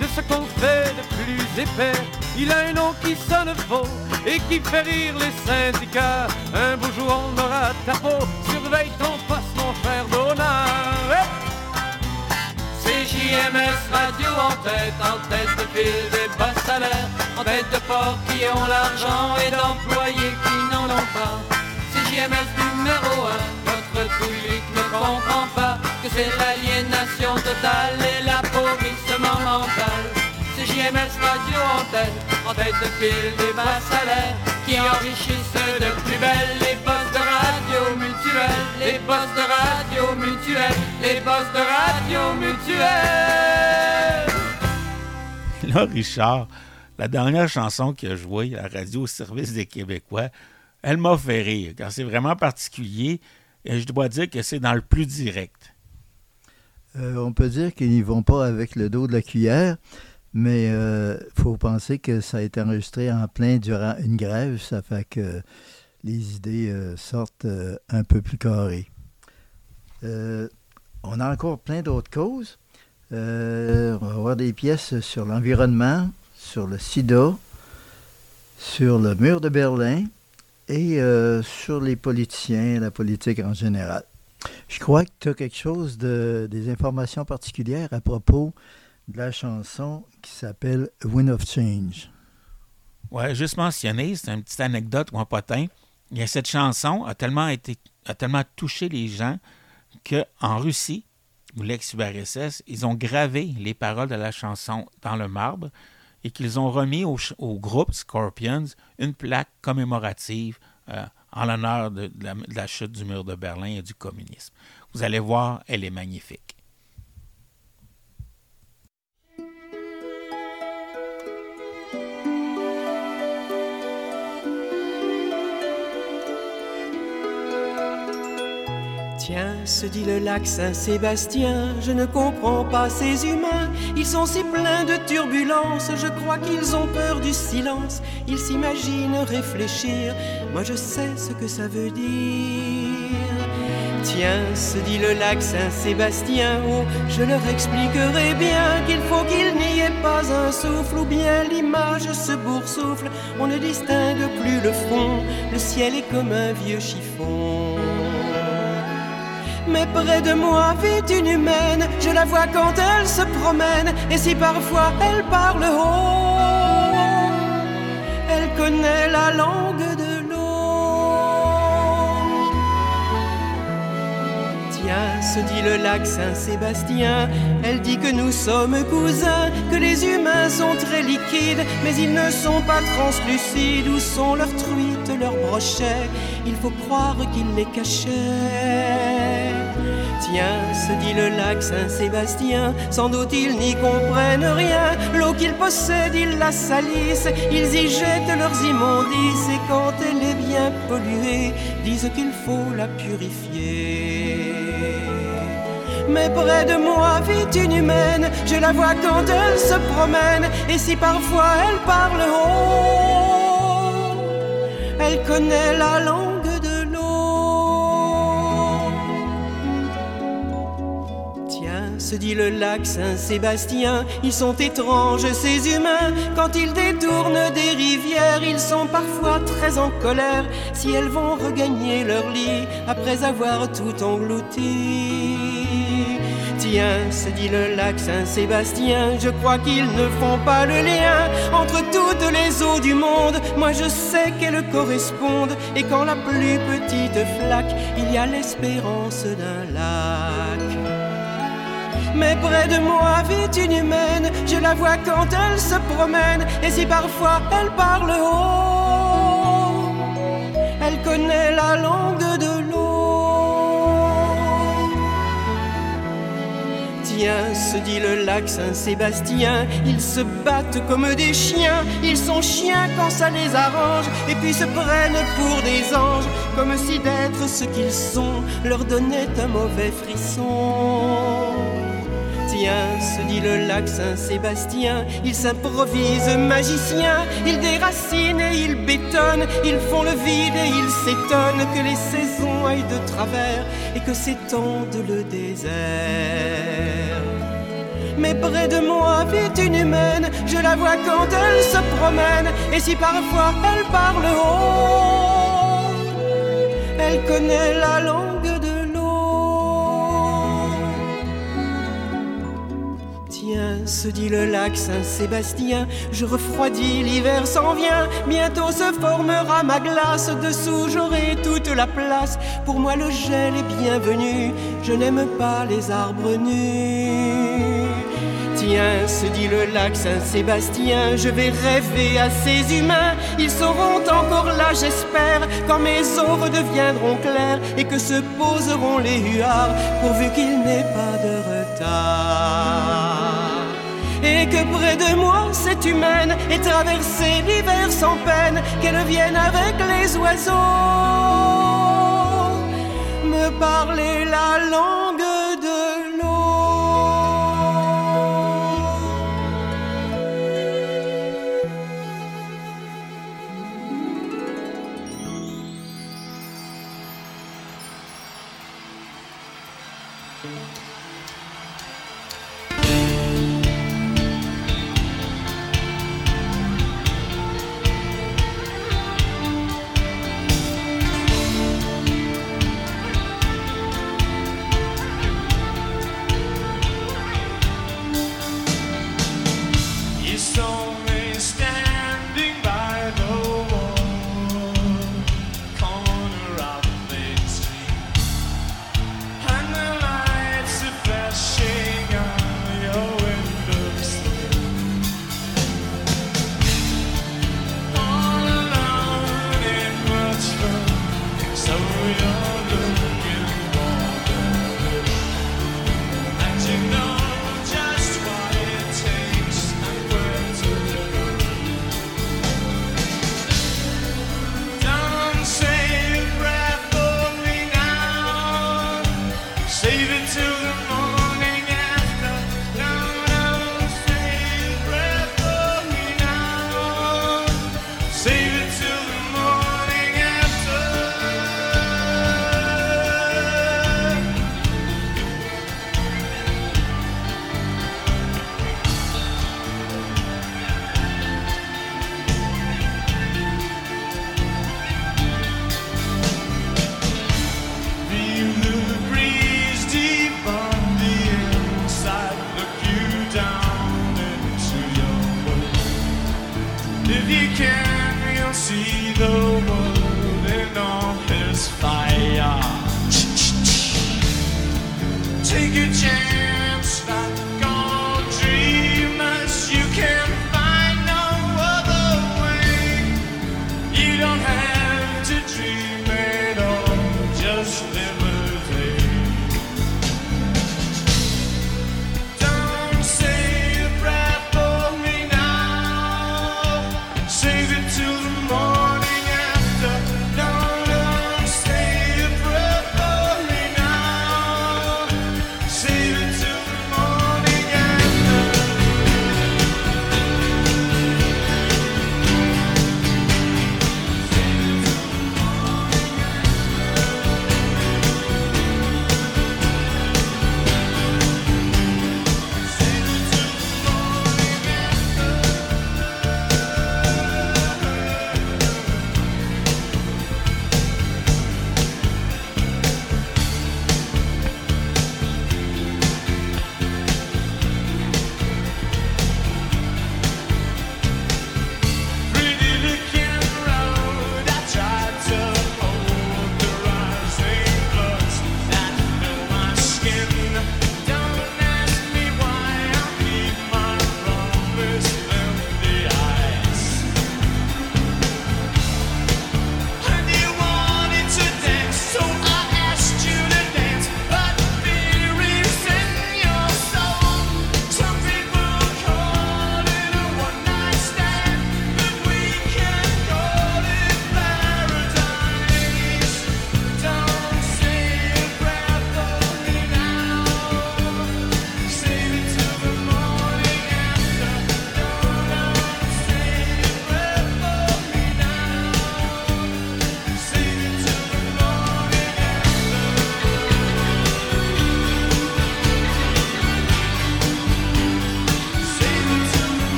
de ce qu'on fait de plus épais. Il a un nom qui sonne faux et qui fait rire les syndicats. Un beau jour on aura ta peau, surveille ton poste mon Donald. Hey! C'est JMS Radio en tête, en tête de file des bas salaires, en tête de porcs qui ont l'argent et d'employés qui n'en ont pas. JMS numéro un, notre public ne comprend pas que c'est l'aliénation totale et l'appauvrissement mental. C'est JMS Radio en tête, en tête de file des bas salaires, qui enrichissent de plus belle les postes de radio mutuelle, les postes de radio mutuelle, les postes de radio mutuelle. Là, Richard, la dernière chanson qu'il a jouée à la radio au service des Québécois, elle m'a fait rire, car c'est vraiment particulier et je dois dire que c'est dans le plus direct. Euh, on peut dire qu'ils n'y vont pas avec le dos de la cuillère, mais il euh, faut penser que ça a été enregistré en plein durant une grève, ça fait que les idées euh, sortent euh, un peu plus carrées. Euh, on a encore plein d'autres causes. Euh, on va avoir des pièces sur l'environnement, sur le sida, sur le mur de Berlin et euh, sur les politiciens, la politique en général. Je crois que tu as quelque chose de des informations particulières à propos de la chanson qui s'appelle Wind of Change. Ouais, juste mentionné, c'est une petite anecdote ou un potin. A cette chanson a tellement été a tellement touché les gens qu'en Russie, ou l'ex-URSS, ils ont gravé les paroles de la chanson dans le marbre et qu'ils ont remis au, groupe Scorpions une plaque commémorative euh, en l'honneur de la chute du mur de Berlin et du communisme. Vous allez voir, elle est magnifique. Tiens, se dit le lac Saint-Sébastien, je ne comprends pas ces humains. Ils sont si pleins de turbulences, je crois qu'ils ont peur du silence. Ils s'imaginent réfléchir, moi je sais ce que ça veut dire. Tiens, se dit le lac Saint-Sébastien, oh, je leur expliquerai bien qu'il faut qu'il n'y ait pas un souffle, ou bien l'image se boursoufle, on ne distingue plus le fond, le ciel est comme un vieux chiffon. Mais près de moi vit une humaine, je la vois quand elle se promène, et si parfois elle parle haut, elle connaît la langue de l'eau. Tiens, se dit le lac Saint-Sébastien, elle dit que nous sommes cousins, que les humains sont très liquides, mais ils ne sont pas translucides. Où sont leurs truites, leurs brochets? Il faut croire qu'ils les cachaient. Se dit le lac Saint-Sébastien, sans doute ils n'y comprennent rien. L'eau qu'ils possèdent, ils la salissent, ils y jettent leurs immondices, et quand elle est bien polluée, disent qu'il faut la purifier. Mais près de moi vit une humaine, je la vois quand elle se promène, et si parfois elle parle haut, elle connaît la langue se dit le lac Saint-Sébastien, ils sont étranges ces humains, quand ils détournent des rivières, ils sont parfois très en colère, si elles vont regagner leur lit après avoir tout englouti. Tiens, se dit le lac Saint-Sébastien, je crois qu'ils ne font pas le lien entre toutes les eaux du monde. Moi je sais qu'elles correspondent, et quand la plus petite flaque, il y a l'espérance d'un lac. Mais près de moi vit une humaine, je la vois quand elle se promène, et si parfois elle parle haut, elle connaît la langue de l'eau. Tiens, se dit le lac Saint-Sébastien, ils se battent comme des chiens, ils sont chiens quand ça les arrange, et puis se prennent pour des anges, comme si d'être ce qu'ils sont leur donnait un mauvais frisson. Se dit le lac Saint-Sébastien, ils s'improvisent magiciens, ils déracinent et ils bétonnent, ils font le vide et ils s'étonnent que les saisons aillent de travers et que s'étende le désert. Mais près de moi vit une humaine, je la vois quand elle se promène, et si parfois elle parle haut, elle connaît la langue Tiens, se dit le lac Saint-Sébastien, je refroidis, l'hiver s'en vient, bientôt se formera ma glace, dessous j'aurai toute la place, pour moi le gel est bienvenu, je n'aime pas les arbres nus. Tiens, se dit le lac Saint-Sébastien, je vais rêver à ces humains. Ils seront encore là, j'espère, quand mes eaux redeviendront claires et que se poseront les huards, pourvu qu'il n'ait pas de retard. Et que près de moi, cette humaine ait traversé l'hiver sans peine, qu'elle vienne avec les oiseaux me parler la langue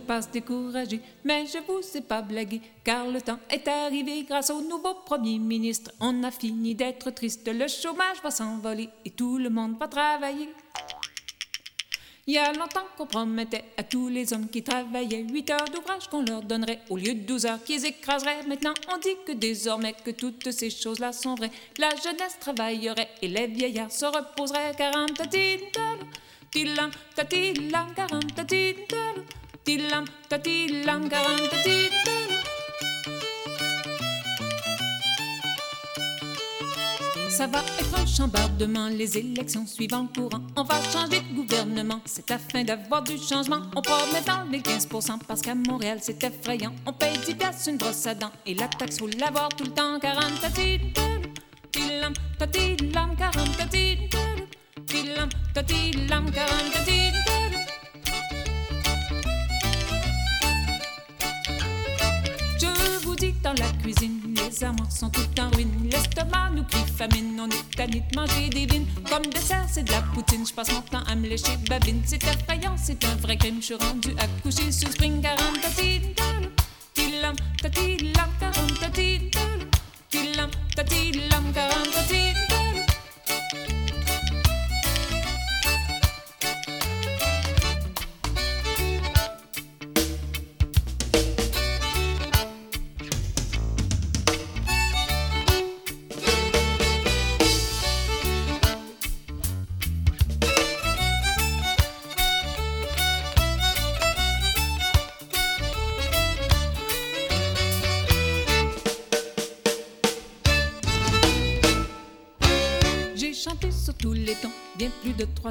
de ne pas se décourager, mais je vous ai pas blagué, car le temps est arrivé grâce au nouveau Premier ministre. On a fini d'être triste, le chômage va s'envoler et tout le monde va travailler. Il y a longtemps qu'on promettait à tous les hommes qui travaillaient 8 heures d'ouvrage qu'on leur donnerait au lieu de 12 heures qu'ils écraseraient. Maintenant, on dit que désormais que toutes ces choses-là sont vraies. La jeunesse travaillerait et les vieillards se reposeraient. 40 tilam, tatilam, 40 tilam, tatilam, 40 Ça va être un chambardement, les élections suivant le courant. On va changer de gouvernement, c'est afin d'avoir du changement. On promet dans les 15% parce qu'à Montréal c'est effrayant. On paye 10 piastres une brosse à dents et la taxe faut l'avoir tout le temps. 40 tatilam, tatilam, 40 tatilam, tatilam, 40 Je dans la cuisine, les armoires sont toutes en ruine. L'estomac nous crie famine, on est tanné de manger des vignes. Comme dessert, c'est de la poutine, je passe mon temps à me lécher babine. C'est effrayant, c'est un vrai crime, je suis rendu à coucher sur Spring 40 tatilam, tilam, tatilam, 40 tatilam, tilam, tatilam, 40 tatilam.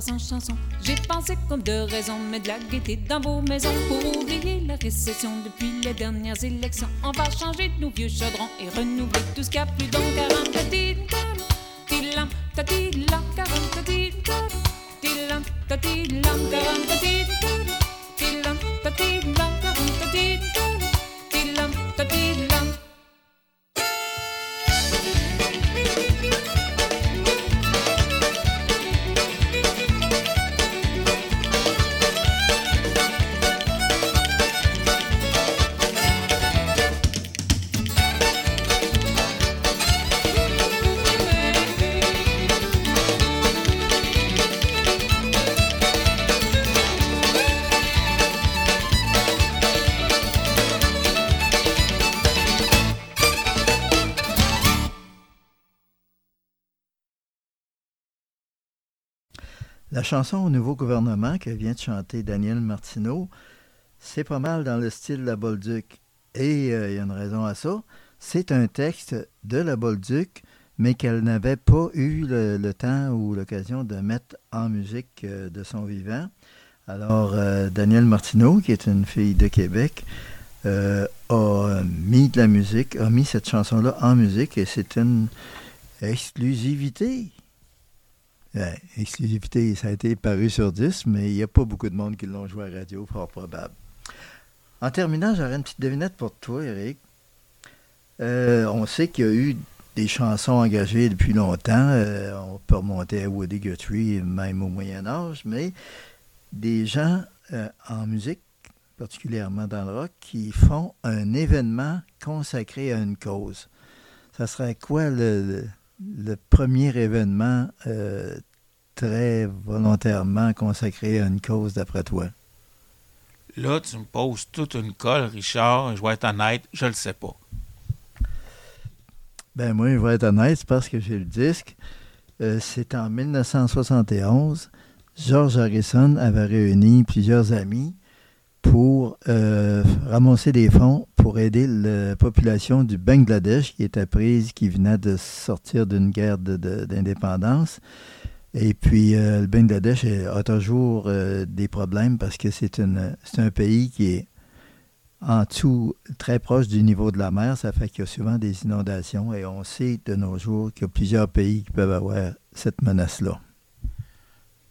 Plus de 300 chansons. J'ai pensé comme de raison, mais de la gaieté dans vos maisons. Pour oublier la récession depuis les dernières élections, on va changer nos vieux chaudrons et renouveler tout ce qu'il y a plus 40 tatilam, tilam, tatilam, 40 tatilam, tilam, tatilam, 40 tatilam, chanson au nouveau gouvernement que vient de chanter Daniel Martineau, c'est pas mal dans le style de la Bolduc. Et euh, il y a une raison à ça. C'est un texte de la Bolduc, mais qu'elle n'avait pas eu le, temps ou l'occasion de mettre en musique euh, de son vivant. Alors, euh, Daniel Martineau, qui est une fille de Québec, euh, a mis de la musique, a mis cette chanson-là en musique et c'est une exclusivité. Ouais, exclusivité, ça a été paru sur 10, mais il n'y a pas beaucoup de monde qui l'ont joué à radio, fort probable. En terminant, j'aurais une petite devinette pour toi, Eric. Euh, on sait qu'il y a eu des chansons engagées depuis longtemps. Euh, on peut remonter à Woody Guthrie, même au Moyen Âge, mais des gens euh, en musique, particulièrement dans le rock, qui font un événement consacré à une cause. Ça serait quoi le, le, premier événement euh, très volontairement consacré à une cause d'après toi? Là, tu me poses toute une colle, Richard. Je vais être honnête, je le sais pas. Ben moi, je vais être honnête, parce que j'ai le disque. Euh, c'est en 1971. George Harrison avait réuni plusieurs amis pour euh, ramasser des fonds pour aider la population du Bangladesh qui était prise, qui venait de sortir d'une guerre d'indépendance. Et puis, euh, le Bangladesh a toujours euh, des problèmes parce que c'est un pays qui est en dessous, très proche du niveau de la mer. Ça fait qu'il y a souvent des inondations et on sait de nos jours qu'il y a plusieurs pays qui peuvent avoir cette menace-là.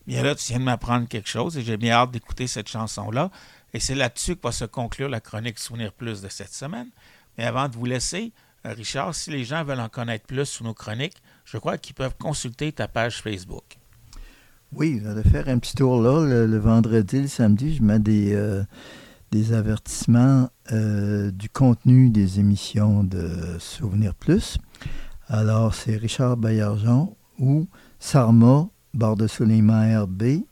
Bien là, tu viens de m'apprendre quelque chose et j'ai bien hâte d'écouter cette chanson-là. Et c'est là-dessus que va se conclure la chronique Souvenir Plus de cette semaine. Mais avant de vous laisser, euh, Richard, si les gens veulent en connaître plus sur nos chroniques, je crois qu'ils peuvent consulter ta page Facebook. Oui, je vais faire un petit tour là. Le, vendredi, le samedi, je mets des, euh, des avertissements euh, du contenu des émissions de Souvenir Plus. Alors, c'est Richard Baillargeon ou Sarma, barre de RB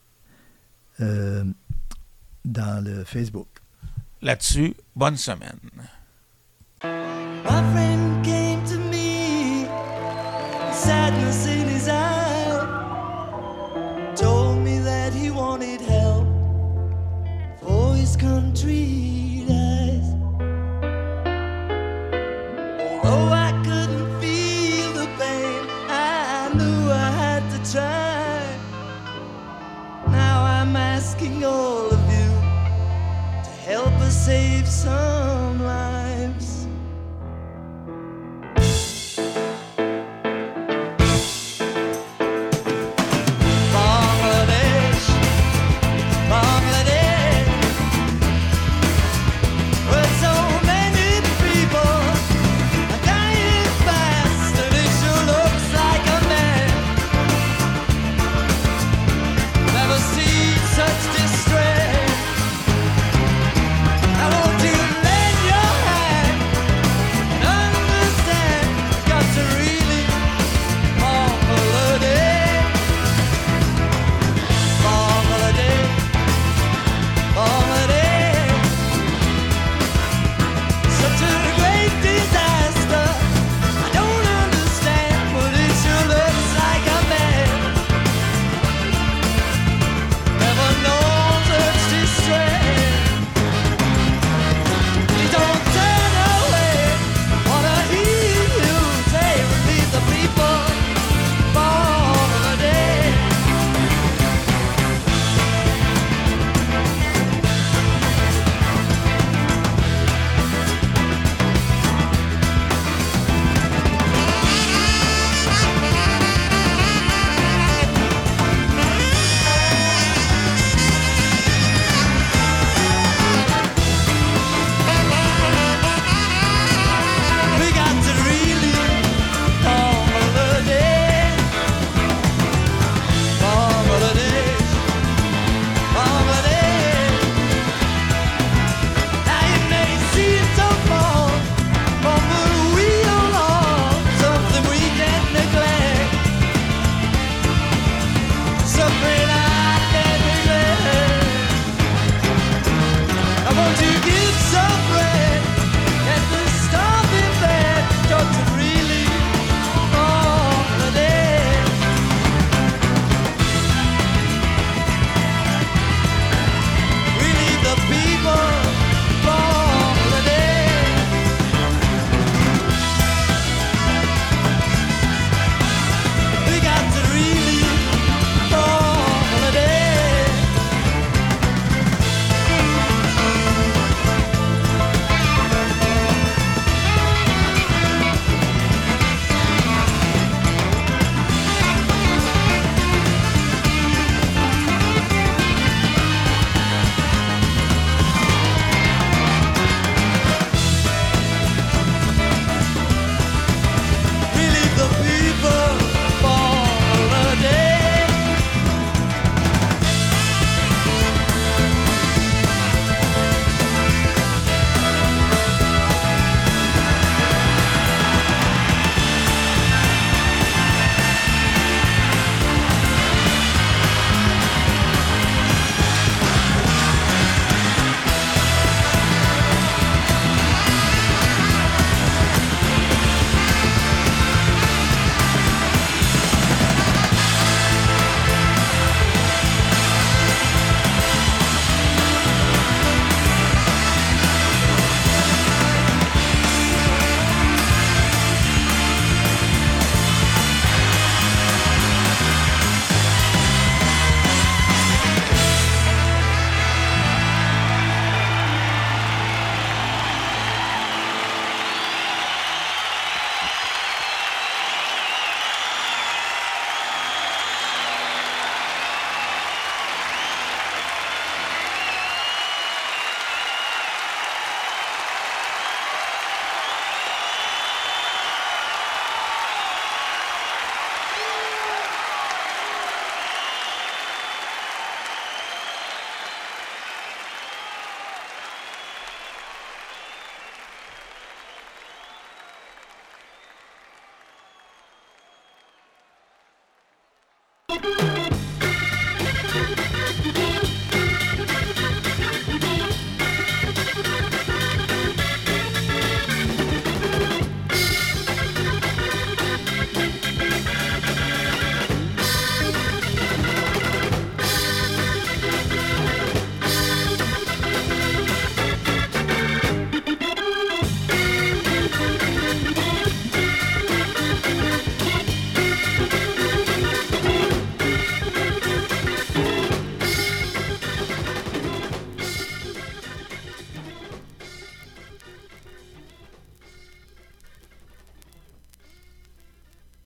dans le Facebook. Là-dessus, bonne semaine. My friend came to me, sadness in his eye, told me that he wanted help for his country all help us save some.